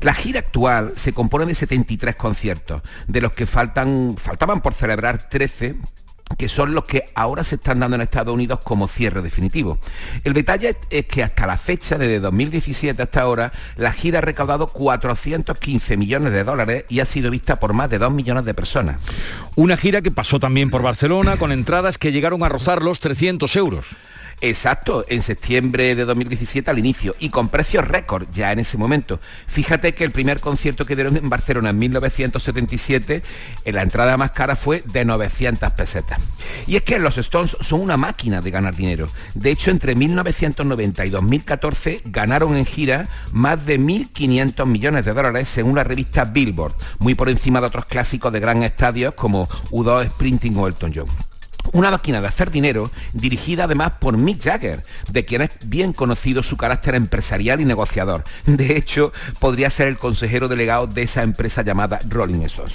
La gira actual se compone de 70 conciertos, de los que faltan, faltaban por celebrar 13 que son los que ahora se están dando en Estados Unidos como cierre definitivo. El detalle es que hasta la fecha, desde 2017 hasta ahora, la gira ha recaudado 415 millones de dólares y ha sido vista por más de 2 millones de personas. Una gira que pasó también por Barcelona con entradas que llegaron a rozar los 300 euros. Exacto, en septiembre de 2017 al inicio y con precios récord ya en ese momento. Fíjate que el primer concierto que dieron en Barcelona en 1977, en la entrada más cara fue de 900 pesetas. Y es que los Stones son una máquina de ganar dinero. De hecho, entre 1990 y 2014 ganaron en gira más de 1.500 millones de dólares según la revista Billboard, muy por encima de otros clásicos de gran estadios como U2 Sprinting o Elton John. Una máquina de hacer dinero dirigida además por Mick Jagger, de quien es bien conocido su carácter empresarial y negociador. De hecho, podría ser el consejero delegado de esa empresa llamada Rolling Stones.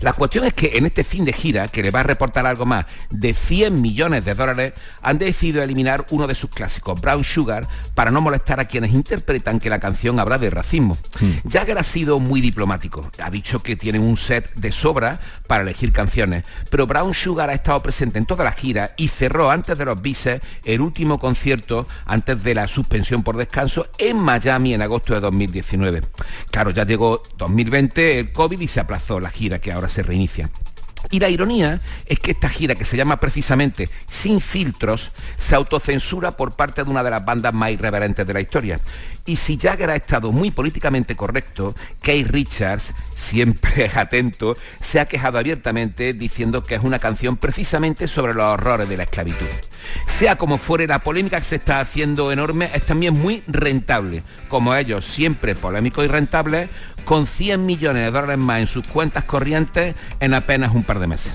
La cuestión es que en este fin de gira, que le va a reportar algo más de 100 millones de dólares, han decidido eliminar uno de sus clásicos, Brown Sugar, para no molestar a quienes interpretan que la canción habla de racismo. Hmm. Jagger ha sido muy diplomático. Ha dicho que tienen un set de sobra para elegir canciones, pero Brown Sugar ha estado presente en toda la gira y cerró antes de los bises el último concierto antes de la suspensión por descanso en Miami en agosto de 2019. Claro, ya llegó 2020 el COVID y se aplazó la gira que ahora se reinicia. Y la ironía es que esta gira, que se llama precisamente Sin Filtros, se autocensura por parte de una de las bandas más irreverentes de la historia. Y si Jagger ha estado muy políticamente correcto, Kay Richards, siempre atento, se ha quejado abiertamente diciendo que es una canción precisamente sobre los horrores de la esclavitud. Sea como fuere, la polémica que se está haciendo enorme es también muy rentable. Como ellos, siempre polémicos y rentables, con 100 millones de dólares más en sus cuentas corrientes en apenas un par de meses.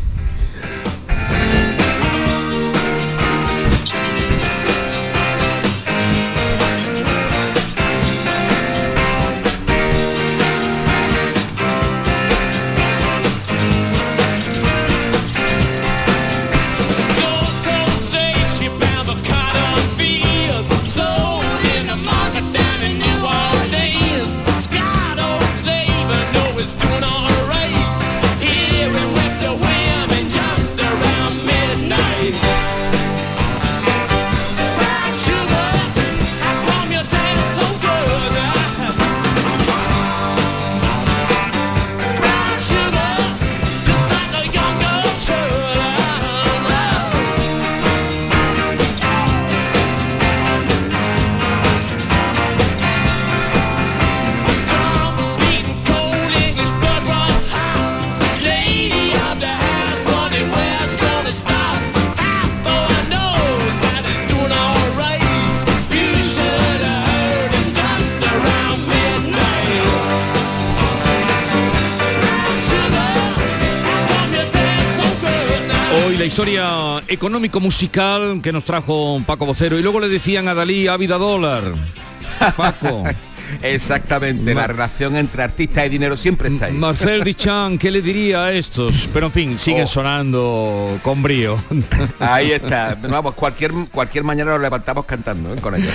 Historia económico-musical que nos trajo Paco Vocero. Y luego le decían a Dalí, vida dólar. Paco. Exactamente, la relación entre artista y dinero siempre está ahí. Marcel Duchamp, ¿qué le diría a estos? Pero en fin, siguen Oh. sonando con brío. Ahí está. Vamos, cualquier, cualquier mañana nos levantamos cantando ¿eh? con ellos.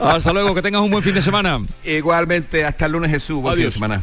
Hasta luego, que tengas un buen fin de semana. Igualmente, hasta el lunes Jesús. Buen fin de Adiós. semana.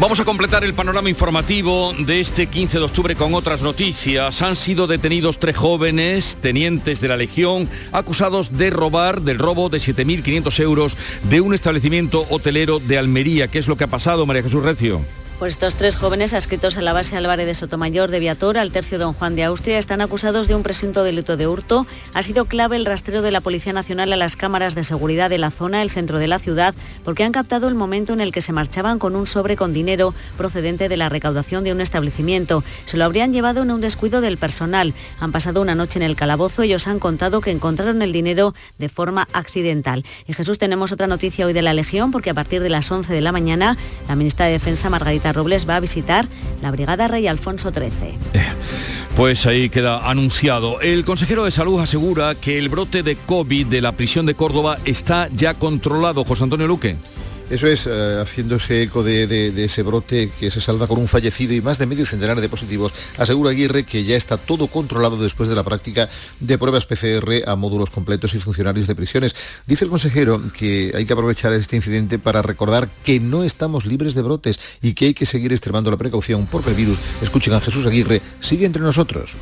Vamos a completar el panorama informativo de este 15 de octubre con otras noticias. Han sido detenidos tres jóvenes, tenientes de la Legión, acusados de robar, del robo de 7.500 euros de un establecimiento hotelero de Almería. ¿Qué es lo que ha pasado, María Jesús Recio? Pues estos tres jóvenes adscritos a la base Álvarez de Sotomayor de Viator al tercio Don Juan de Austria están acusados de un presunto delito de hurto. Ha sido clave el rastreo de la Policía Nacional a las cámaras de seguridad de la zona, el centro de la ciudad, porque han captado el momento en el que se marchaban con un sobre con dinero procedente de la recaudación de un establecimiento. Se lo habrían llevado en un descuido del personal. Han pasado una noche en el calabozo y ellos han contado que encontraron el dinero de forma accidental. Y Jesús, tenemos otra noticia hoy de la Legión, porque a partir de las 11 de la mañana, la ministra de Defensa, Margarita Robles va a visitar la Brigada Rey Alfonso XIII. Pues ahí queda anunciado. El consejero de salud asegura que el brote de COVID de la prisión de Córdoba está ya controlado. José Antonio Luque. Eso es, eh, haciéndose eco de, ese brote que se salva con un fallecido y más de medio centenar de positivos, asegura Aguirre que ya está todo controlado después de la práctica de pruebas PCR a módulos completos y funcionarios de prisiones. Dice el consejero que hay que aprovechar este incidente para recordar que no estamos libres de brotes y que hay que seguir extremando la precaución por previrus. Escuchen a Jesús Aguirre, sigue entre nosotros.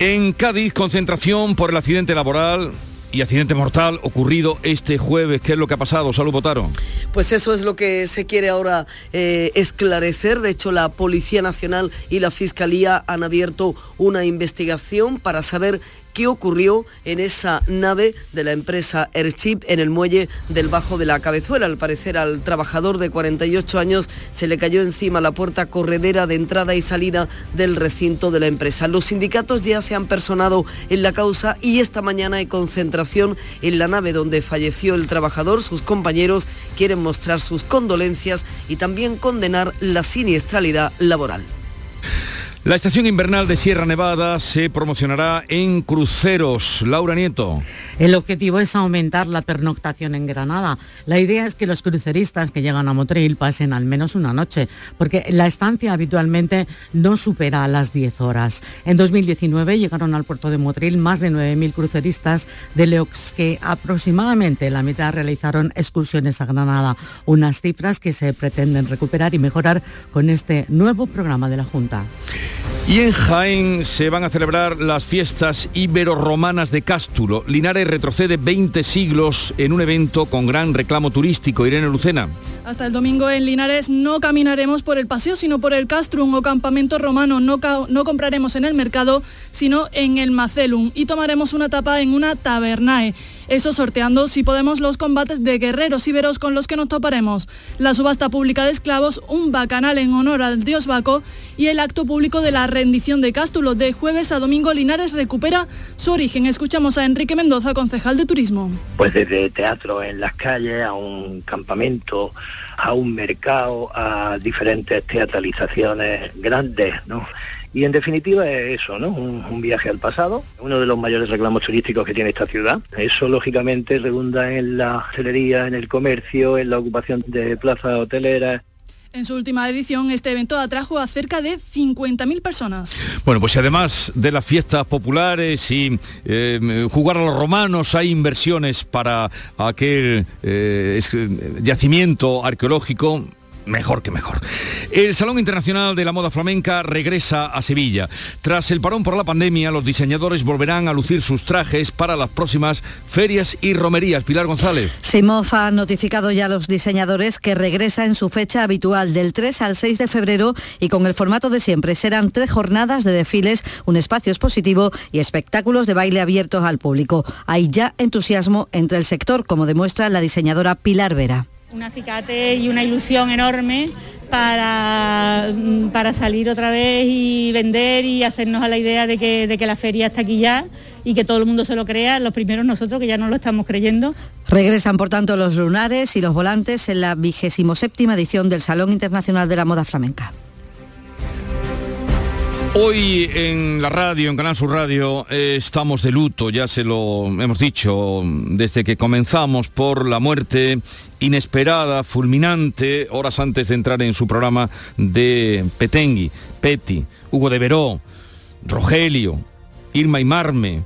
En Cádiz, concentración por el accidente laboral y accidente mortal ocurrido este jueves. ¿Qué es lo que ha pasado? Salud, Botaro. Pues eso es lo que se quiere ahora eh, esclarecer. De hecho, la Policía Nacional y la Fiscalía han abierto una investigación para saber qué ocurrió en esa nave de la empresa Airchip en el muelle del Bajo de la Cabezuela. Al parecer al trabajador de 48 años se le cayó encima la puerta corredera de entrada y salida del recinto de la empresa. Los sindicatos ya se han personado en la causa y esta mañana hay concentración en la nave donde falleció el trabajador. Sus compañeros quieren mostrar sus condolencias y también condenar la siniestralidad laboral. La estación invernal de Sierra Nevada se promocionará en cruceros. Laura Nieto. El objetivo es aumentar la pernoctación en Granada. La idea es que los cruceristas que llegan a Motril pasen al menos una noche, porque la estancia habitualmente no supera las 10 horas. En 2019 llegaron al puerto de Motril más de 9.000 cruceristas de los que aproximadamente la mitad realizaron excursiones a Granada, unas cifras que se pretenden recuperar y mejorar con este nuevo programa de la Junta. Y en Jaén se van a celebrar las fiestas ibero-romanas de Cástulo. Linares retrocede 20 siglos en un evento con gran reclamo turístico. Irene Lucena. Hasta el domingo en Linares no caminaremos por el paseo, sino por el castrum o campamento romano. No, no compraremos en el mercado, sino en el Macelum. Y tomaremos una tapa en una tabernae. Eso sorteando, si podemos, los combates de guerreros íberos con los que nos toparemos. La subasta pública de esclavos, un bacanal en honor al dios Baco y el acto público de la rendición de Cástulo. De jueves a domingo Linares recupera su origen. Escuchamos a Enrique Mendoza, concejal de turismo. Pues desde teatro en las calles a un campamento a un mercado, a diferentes teatralizaciones grandes, ¿no? Y en definitiva es eso, ¿no? Un, viaje al pasado, uno de los mayores reclamos turísticos que tiene esta ciudad. Eso lógicamente redunda en la hostelería, en el comercio, en la ocupación de plazas hoteleras, en su última edición, este evento atrajo a cerca de 50.000 personas. Bueno, pues además de las fiestas populares y eh, jugar a los romanos, hay inversiones para aquel eh, yacimiento arqueológico mejor que mejor. El Salón Internacional de la Moda Flamenca regresa a Sevilla. Tras el parón por la pandemia, los diseñadores volverán a lucir sus trajes para las próximas ferias y romerías. Pilar González. Simof ha notificado ya a los diseñadores que regresa en su fecha habitual del 3 al 6 de febrero y con el formato de siempre. Serán tres jornadas de desfiles, un espacio expositivo y espectáculos de baile abiertos al público. Hay ya entusiasmo entre el sector, como demuestra la diseñadora Pilar Vera un acicate y una ilusión enorme para, mm, para salir otra vez y vender y hacernos a la idea de que, de que la feria está aquí ya y que todo el mundo se lo crea, los primeros nosotros que ya no lo estamos creyendo. Regresan por tanto los lunares y los volantes en la vigésimo séptima edición del Salón Internacional de la Moda Flamenca. Hoy en la radio, en Canal Sur Radio, eh, estamos de luto, ya se lo hemos dicho desde que comenzamos por la muerte inesperada, fulminante, horas antes de entrar en su programa de Petengui, Peti, Hugo de Veró, Rogelio, Irma y Marme,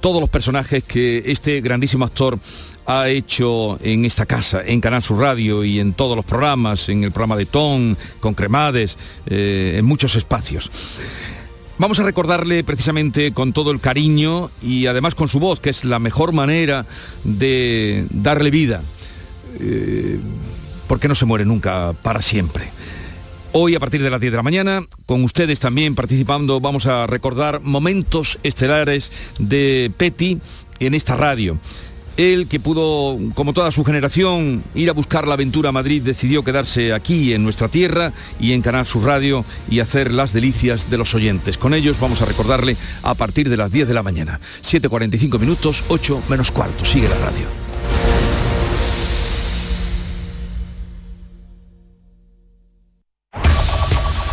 todos los personajes que este grandísimo actor ha hecho en esta casa, en Canal Sur Radio y en todos los programas, en el programa de Ton, con Cremades, eh, en muchos espacios. Vamos a recordarle precisamente con todo el cariño y además con su voz, que es la mejor manera de darle vida, eh, porque no se muere nunca para siempre. Hoy a partir de las 10 de la mañana, con ustedes también participando, vamos a recordar momentos estelares de Petty en esta radio. Él, que pudo, como toda su generación, ir a buscar la aventura a Madrid, decidió quedarse aquí en nuestra tierra y en Canal Sur Radio y hacer las delicias de los oyentes. Con ellos vamos a recordarle a partir de las 10 de la mañana. 7.45 minutos, 8 menos cuarto. Sigue la radio.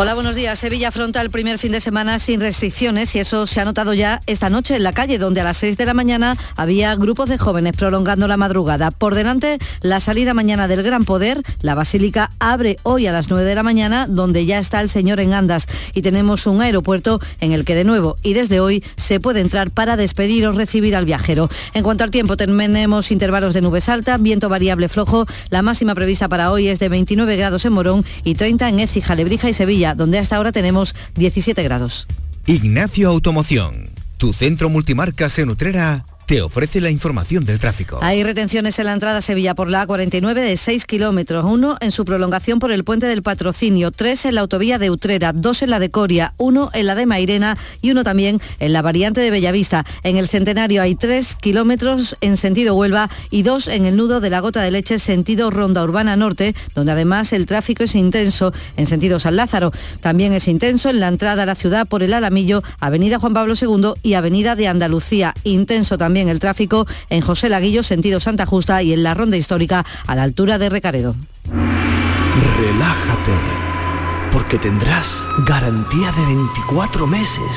Hola, buenos días. Sevilla afronta el primer fin de semana sin restricciones y eso se ha notado ya esta noche en la calle, donde a las 6 de la mañana había grupos de jóvenes prolongando la madrugada. Por delante, la salida mañana del Gran Poder. La Basílica abre hoy a las 9 de la mañana, donde ya está el señor en Andas. Y tenemos un aeropuerto en el que de nuevo y desde hoy se puede entrar para despedir o recibir al viajero. En cuanto al tiempo, tenemos intervalos de nubes alta, viento variable flojo. La máxima prevista para hoy es de 29 grados en Morón y 30 en Écija, Lebrija y Sevilla donde hasta ahora tenemos 17 grados. Ignacio Automoción, tu centro multimarcas en Utrera te ofrece la información del tráfico. Hay retenciones en la entrada a Sevilla por la A49 de 6 kilómetros, uno en su prolongación por el puente del Patrocinio, tres en la autovía de Utrera, dos en la de Coria, uno en la de Mairena y uno también en la variante de Bellavista. En el Centenario hay tres kilómetros en sentido Huelva y dos en el nudo de la Gota de Leche sentido Ronda Urbana Norte, donde además el tráfico es intenso en sentido San Lázaro. También es intenso en la entrada a la ciudad por el Alamillo, Avenida Juan Pablo II y Avenida de Andalucía. Intenso también el tráfico en José Laguillo, sentido Santa Justa y en la ronda histórica a la altura de Recaredo. Relájate, porque tendrás garantía de 24 meses,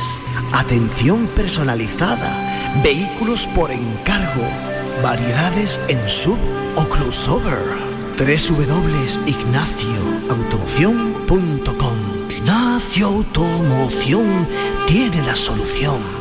atención personalizada, vehículos por encargo, variedades en sub o crossover. www.ignacioautomoción.com Ignacio Automoción tiene la solución.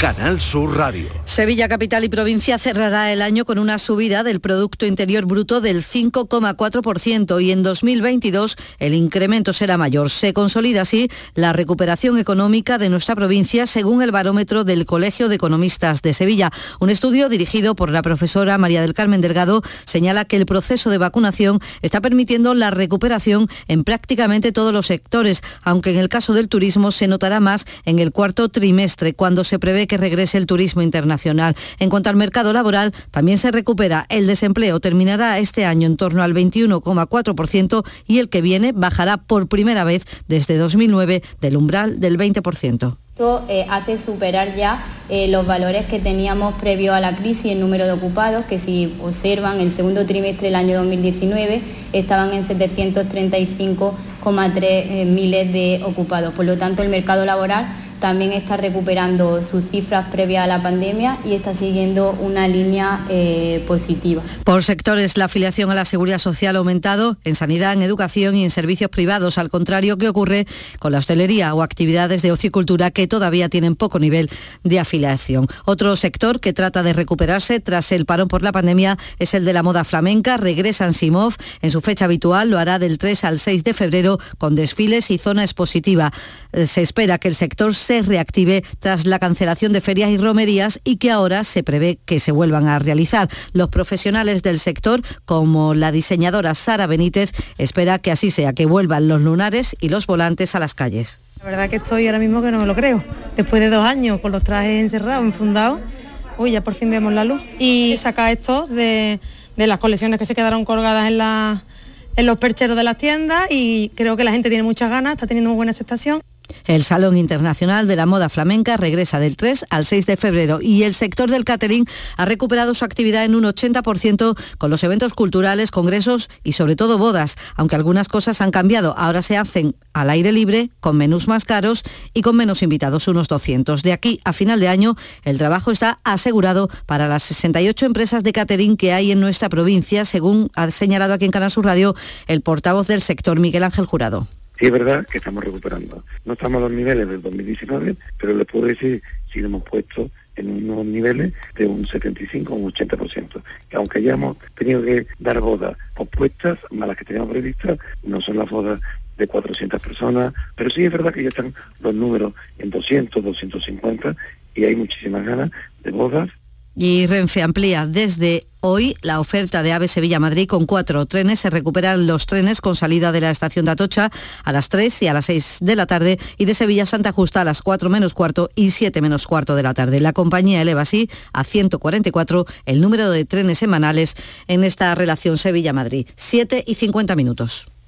Canal Sur Radio. Sevilla Capital y Provincia cerrará el año con una subida del Producto Interior Bruto del 5,4% y en 2022 el incremento será mayor. Se consolida así la recuperación económica de nuestra provincia según el barómetro del Colegio de Economistas de Sevilla. Un estudio dirigido por la profesora María del Carmen Delgado señala que el proceso de vacunación está permitiendo la recuperación en prácticamente todos los sectores, aunque en el caso del turismo se notará más en el cuarto trimestre, cuando se prevé que regrese el turismo internacional. En cuanto al mercado laboral, también se recupera. El desempleo terminará este año en torno al 21,4% y el que viene bajará por primera vez desde 2009 del umbral del 20%. Esto eh, hace superar ya eh, los valores que teníamos previo a la crisis en número de ocupados, que si observan el segundo trimestre del año 2019 estaban en 735,3 eh, miles de ocupados. Por lo tanto, el mercado laboral también está recuperando sus cifras previas a la pandemia y está siguiendo una línea eh, positiva. Por sectores, la afiliación a la seguridad social ha aumentado en sanidad, en educación y en servicios privados, al contrario que ocurre con la hostelería o actividades de ocicultura que todavía tienen poco nivel de afiliación. Otro sector que trata de recuperarse tras el parón por la pandemia es el de la moda flamenca. Regresa en Simov en su fecha habitual, lo hará del 3 al 6 de febrero con desfiles y zona expositiva. Eh, se espera que el sector se reactive tras la cancelación de ferias y romerías y que ahora se prevé que se vuelvan a realizar. Los profesionales del sector, como la diseñadora Sara Benítez, espera que así sea, que vuelvan los lunares y los volantes a las calles. La verdad que estoy ahora mismo que no me lo creo. Después de dos años con los trajes encerrados, enfundados, uy, ya por fin vemos la luz. Y saca esto de, de las colecciones que se quedaron colgadas en, la, en los percheros de las tiendas y creo que la gente tiene muchas ganas, está teniendo muy buena aceptación. El Salón Internacional de la Moda Flamenca regresa del 3 al 6 de febrero y el sector del catering ha recuperado su actividad en un 80% con los eventos culturales, congresos y sobre todo bodas, aunque algunas cosas han cambiado. Ahora se hacen al aire libre, con menús más caros y con menos invitados, unos 200. De aquí a final de año, el trabajo está asegurado para las 68 empresas de catering que hay en nuestra provincia, según ha señalado aquí en Canal Sur Radio el portavoz del sector, Miguel Ángel Jurado. Sí es verdad que estamos recuperando. No estamos a los niveles del 2019, pero les puedo decir si lo hemos puesto en unos niveles de un 75 o un 80%. Que aunque hayamos tenido que dar bodas opuestas, más las que teníamos previstas, no son las bodas de 400 personas, pero sí es verdad que ya están los números en 200, 250 y hay muchísimas ganas de bodas y Renfe amplía desde hoy la oferta de AVE Sevilla-Madrid con cuatro trenes. Se recuperan los trenes con salida de la estación de Atocha a las 3 y a las 6 de la tarde y de Sevilla-Santa Justa a las 4 menos cuarto y 7 menos cuarto de la tarde. La compañía eleva así a 144 el número de trenes semanales en esta relación Sevilla-Madrid. 7 y 50 minutos.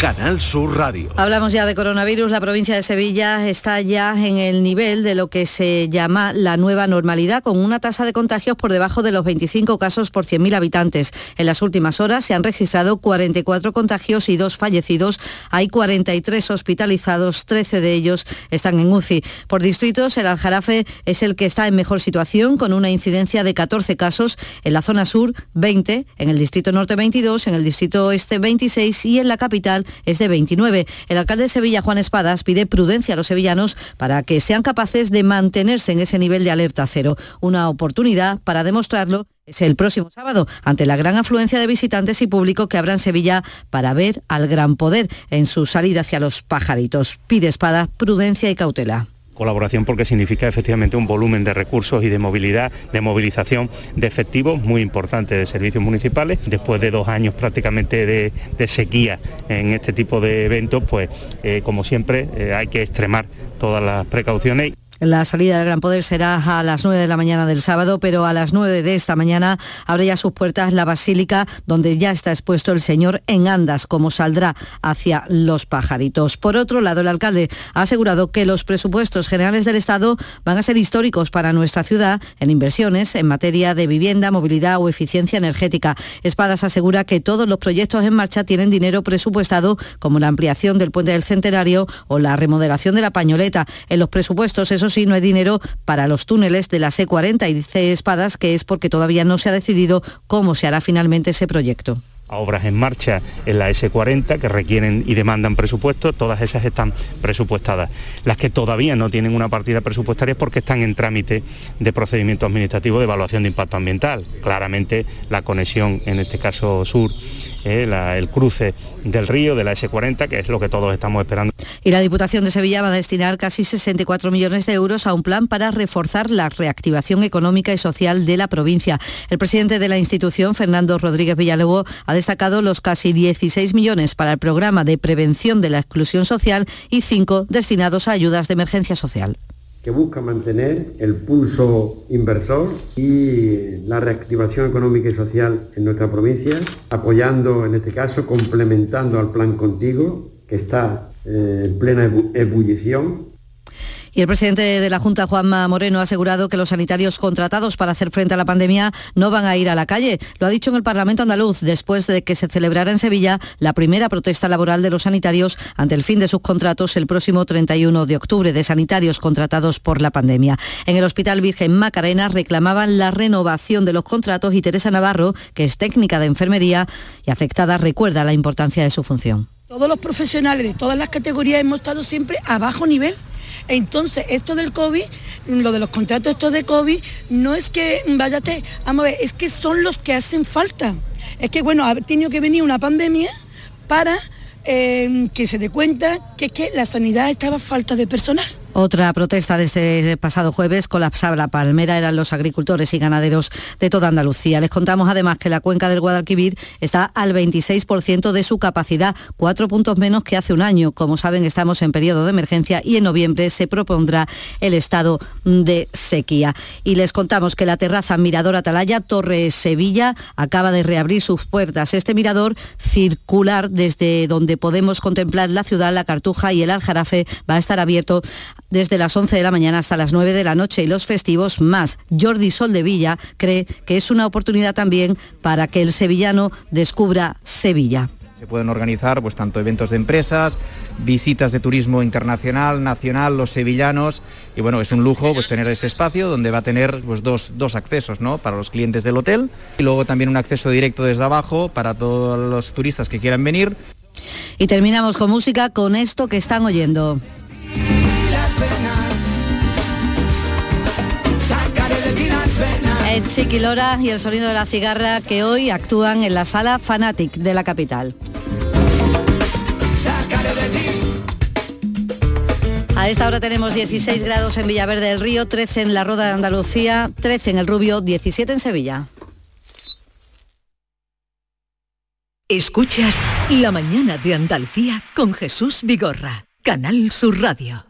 Canal Sur Radio. Hablamos ya de coronavirus. La provincia de Sevilla está ya en el nivel de lo que se llama la nueva normalidad, con una tasa de contagios por debajo de los 25 casos por 100.000 habitantes. En las últimas horas se han registrado 44 contagios y dos fallecidos. Hay 43 hospitalizados, 13 de ellos están en UCI. Por distritos, el Aljarafe es el que está en mejor situación, con una incidencia de 14 casos. En la zona sur, 20. En el distrito norte, 22. En el distrito oeste, 26. Y en la capital, es de 29. El alcalde de Sevilla, Juan Espadas, pide prudencia a los sevillanos para que sean capaces de mantenerse en ese nivel de alerta cero. Una oportunidad para demostrarlo es el próximo sábado, ante la gran afluencia de visitantes y público que habrá en Sevilla para ver al gran poder en su salida hacia los pajaritos. Pide Espada prudencia y cautela colaboración porque significa efectivamente un volumen de recursos y de movilidad, de movilización de efectivos muy importante de servicios municipales. Después de dos años prácticamente de, sequía en este tipo de eventos, pues eh, como siempre eh, hay que extremar todas las precauciones. La salida del Gran Poder será a las 9 de la mañana del sábado, pero a las 9 de esta mañana abre ya sus puertas la Basílica, donde ya está expuesto el Señor en andas, como saldrá hacia los pajaritos. Por otro lado, el alcalde ha asegurado que los presupuestos generales del Estado van a ser históricos para nuestra ciudad en inversiones en materia de vivienda, movilidad o eficiencia energética. Espadas asegura que todos los proyectos en marcha tienen dinero presupuestado, como la ampliación del puente del Centenario o la remodelación de la pañoleta. En los presupuestos, esos sí no hay dinero para los túneles de la C40 y dice Espadas que es porque todavía no se ha decidido cómo se hará finalmente ese proyecto obras en marcha en la S40 que requieren y demandan presupuesto, todas esas están presupuestadas. Las que todavía no tienen una partida presupuestaria es porque están en trámite de procedimiento administrativo de evaluación de impacto ambiental. Claramente la conexión, en este caso sur, eh, el cruce del río, de la S40, que es lo que todos estamos esperando. Y la Diputación de Sevilla va a destinar casi 64 millones de euros a un plan para reforzar la reactivación económica y social de la provincia. El presidente de la institución, Fernando Rodríguez Villalobos, ha destacado los casi 16 millones para el programa de prevención de la exclusión social y 5 destinados a ayudas de emergencia social que busca mantener el pulso inversor y la reactivación económica y social en nuestra provincia, apoyando en este caso, complementando al plan contigo, que está eh, en plena ebullición y el presidente de la Junta, Juanma Moreno, ha asegurado que los sanitarios contratados para hacer frente a la pandemia no van a ir a la calle. Lo ha dicho en el Parlamento andaluz después de que se celebrara en Sevilla la primera protesta laboral de los sanitarios ante el fin de sus contratos el próximo 31 de octubre de sanitarios contratados por la pandemia. En el Hospital Virgen Macarena reclamaban la renovación de los contratos y Teresa Navarro, que es técnica de enfermería y afectada, recuerda la importancia de su función. Todos los profesionales de todas las categorías hemos estado siempre a bajo nivel entonces, esto del COVID, lo de los contratos estos de COVID, no es que, váyate, vamos a ver, es que son los que hacen falta. Es que, bueno, ha tenido que venir una pandemia para eh, que se dé cuenta que, que la sanidad estaba falta de personal. Otra protesta desde este pasado jueves colapsaba la palmera eran los agricultores y ganaderos de toda Andalucía. Les contamos además que la cuenca del Guadalquivir está al 26% de su capacidad, cuatro puntos menos que hace un año. Como saben, estamos en periodo de emergencia y en noviembre se propondrá el estado de sequía. Y les contamos que la terraza Mirador Atalaya Torre Sevilla acaba de reabrir sus puertas. Este mirador circular desde donde podemos contemplar la ciudad, la Cartuja y el Aljarafe va a estar abierto desde las 11 de la mañana hasta las 9 de la noche y los festivos más. Jordi Sol de Villa cree que es una oportunidad también para que el sevillano descubra Sevilla. Se pueden organizar pues tanto eventos de empresas, visitas de turismo internacional, nacional, los sevillanos y bueno, es un lujo pues tener ese espacio donde va a tener pues dos, dos accesos, ¿no? Para los clientes del hotel y luego también un acceso directo desde abajo para todos los turistas que quieran venir. Y terminamos con música con esto que están oyendo. El Chiqui Lora y el sonido de la cigarra que hoy actúan en la sala Fanatic de la capital. A esta hora tenemos 16 grados en Villaverde del Río, 13 en la Roda de Andalucía, 13 en el Rubio, 17 en Sevilla. Escuchas La mañana de Andalucía con Jesús Vigorra, Canal Sur Radio.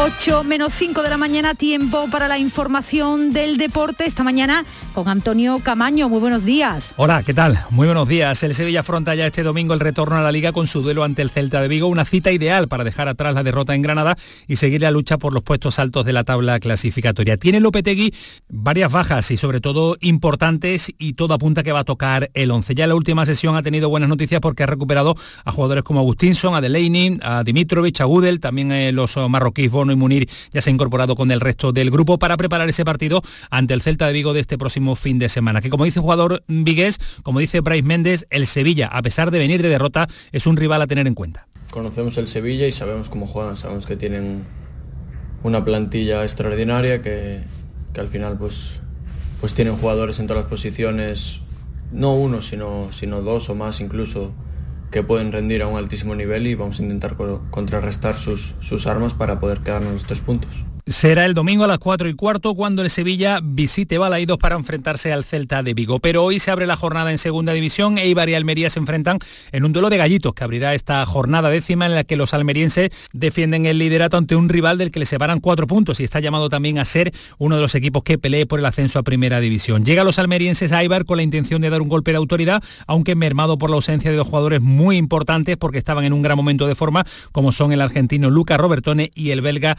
8 menos 5 de la mañana, tiempo para la información del deporte. Esta mañana con Antonio Camaño. Muy buenos días. Hola, ¿qué tal? Muy buenos días. El Sevilla afronta ya este domingo el retorno a la liga con su duelo ante el Celta de Vigo, una cita ideal para dejar atrás la derrota en Granada y seguir la lucha por los puestos altos de la tabla clasificatoria. Tiene Lopetegui varias bajas y sobre todo importantes y todo apunta que va a tocar el 11. Ya la última sesión ha tenido buenas noticias porque ha recuperado a jugadores como Agustinson, a Delaney, a Dimitrovich, a Gudel, también eh, los marroquíes Y Munir ya se ha incorporado con el resto del grupo para preparar ese partido ante el Celta de Vigo de este próximo fin de semana. Que como dice el jugador Vigués, como dice Bryce Méndez, el Sevilla, a pesar de venir de derrota, es un rival a tener en cuenta. Conocemos el Sevilla y sabemos cómo juegan, sabemos que tienen una plantilla extraordinaria que, que al final pues, pues tienen jugadores en todas las posiciones, no uno, sino, sino dos o más incluso que pueden rendir a un altísimo nivel y vamos a intentar contrarrestar sus, sus armas para poder quedarnos los tres puntos. Será el domingo a las 4 y cuarto cuando el Sevilla visite Balaídos para enfrentarse al Celta de Vigo. Pero hoy se abre la jornada en segunda división. Eibar y Almería se enfrentan en un duelo de gallitos que abrirá esta jornada décima en la que los almerienses defienden el liderato ante un rival del que le separan cuatro puntos y está llamado también a ser uno de los equipos que pelee por el ascenso a primera división. Llega los almerienses a Eibar con la intención de dar un golpe de autoridad, aunque mermado por la ausencia de dos jugadores muy importantes porque estaban en un gran momento de forma, como son el argentino Luca Robertone y el belga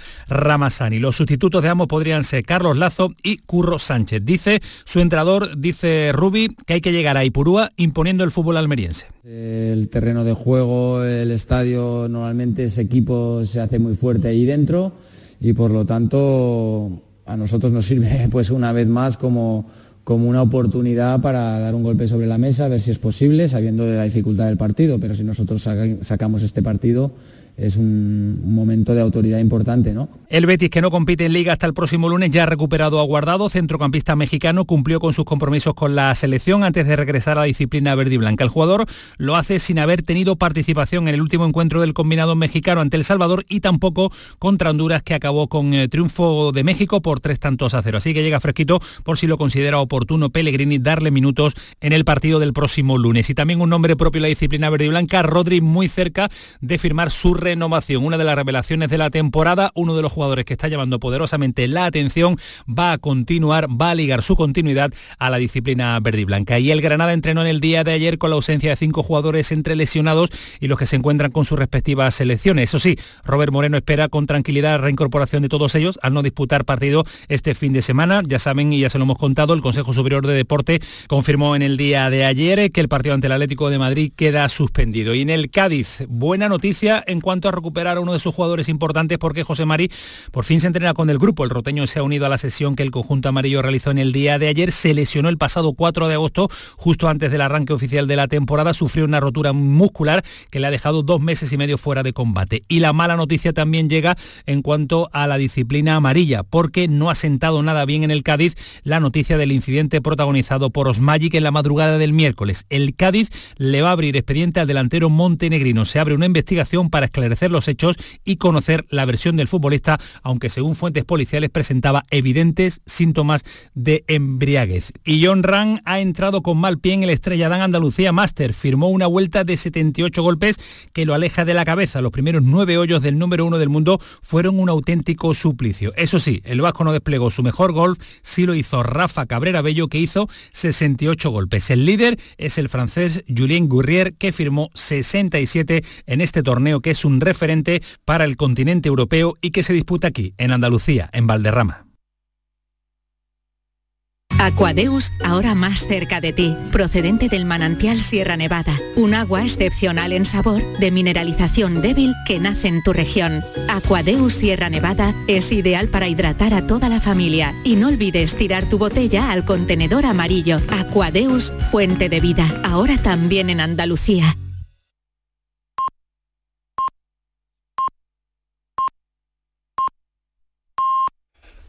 Los sustitutos de ambos podrían ser Carlos Lazo y Curro Sánchez. Dice su entrenador, dice Rubi, que hay que llegar a Ipurúa imponiendo el fútbol almeriense. El terreno de juego, el estadio, normalmente ese equipo se hace muy fuerte ahí dentro y por lo tanto a nosotros nos sirve pues una vez más como, como una oportunidad para dar un golpe sobre la mesa, a ver si es posible, sabiendo de la dificultad del partido, pero si nosotros sacamos este partido es un, momento de autoridad importante, ¿no? El Betis, que no compite en Liga hasta el próximo lunes, ya ha recuperado a Guardado, centrocampista mexicano, cumplió con sus compromisos con la selección antes de regresar a la disciplina verde y blanca. El jugador lo hace sin haber tenido participación en el último encuentro del combinado mexicano ante El Salvador y tampoco contra Honduras, que acabó con eh, triunfo de México por tres tantos a cero. Así que llega fresquito por si lo considera oportuno Pellegrini darle minutos en el partido del próximo lunes. Y también un nombre propio de la disciplina verde y blanca, Rodri, muy cerca de firmar su renovación. Una de las revelaciones de la temporada, uno de los jugadores que está llamando poderosamente la atención, va a continuar, va a ligar su continuidad a la disciplina verde y blanca. Y el Granada entrenó en el día de ayer con la ausencia de cinco jugadores entre lesionados y los que se encuentran con sus respectivas selecciones. Eso sí, Robert Moreno espera con tranquilidad la reincorporación de todos ellos al no disputar partido este fin de semana. Ya saben y ya se lo hemos contado, el Consejo Superior de Deporte confirmó en el día de ayer que el partido ante el Atlético de Madrid queda suspendido. Y en el Cádiz, buena noticia en cuanto a recuperar a uno de sus jugadores importantes porque José Mari por fin se entrena con el grupo. El roteño se ha unido a la sesión que el conjunto amarillo realizó en el día de ayer. Se lesionó el pasado 4 de agosto, justo antes del arranque oficial de la temporada. Sufrió una rotura muscular que le ha dejado dos meses y medio fuera de combate. Y la mala noticia también llega en cuanto a la disciplina amarilla, porque no ha sentado nada bien en el Cádiz la noticia del incidente protagonizado por Osmagic en la madrugada del miércoles. El Cádiz le va a abrir expediente al delantero montenegrino. Se abre una investigación para esclarecer los hechos y conocer la versión del futbolista, aunque según fuentes policiales presentaba evidentes síntomas de embriaguez. Y John Ran ha entrado con mal pie en el Estrella Dan Andalucía Master. Firmó una vuelta de 78 golpes que lo aleja de la cabeza. Los primeros nueve hoyos del número uno del mundo fueron un auténtico suplicio. Eso sí, el vasco no desplegó su mejor golf, sí lo hizo Rafa Cabrera Bello, que hizo 68 golpes. El líder es el francés Julien Gourrier, que firmó 67 en este torneo, que es un referente para el continente europeo y que se disputa aquí, en Andalucía, en Valderrama. Aquadeus, ahora más cerca de ti, procedente del manantial Sierra Nevada, un agua excepcional en sabor, de mineralización débil que nace en tu región. Aquadeus Sierra Nevada es ideal para hidratar a toda la familia y no olvides tirar tu botella al contenedor amarillo. Aquadeus, fuente de vida, ahora también en Andalucía.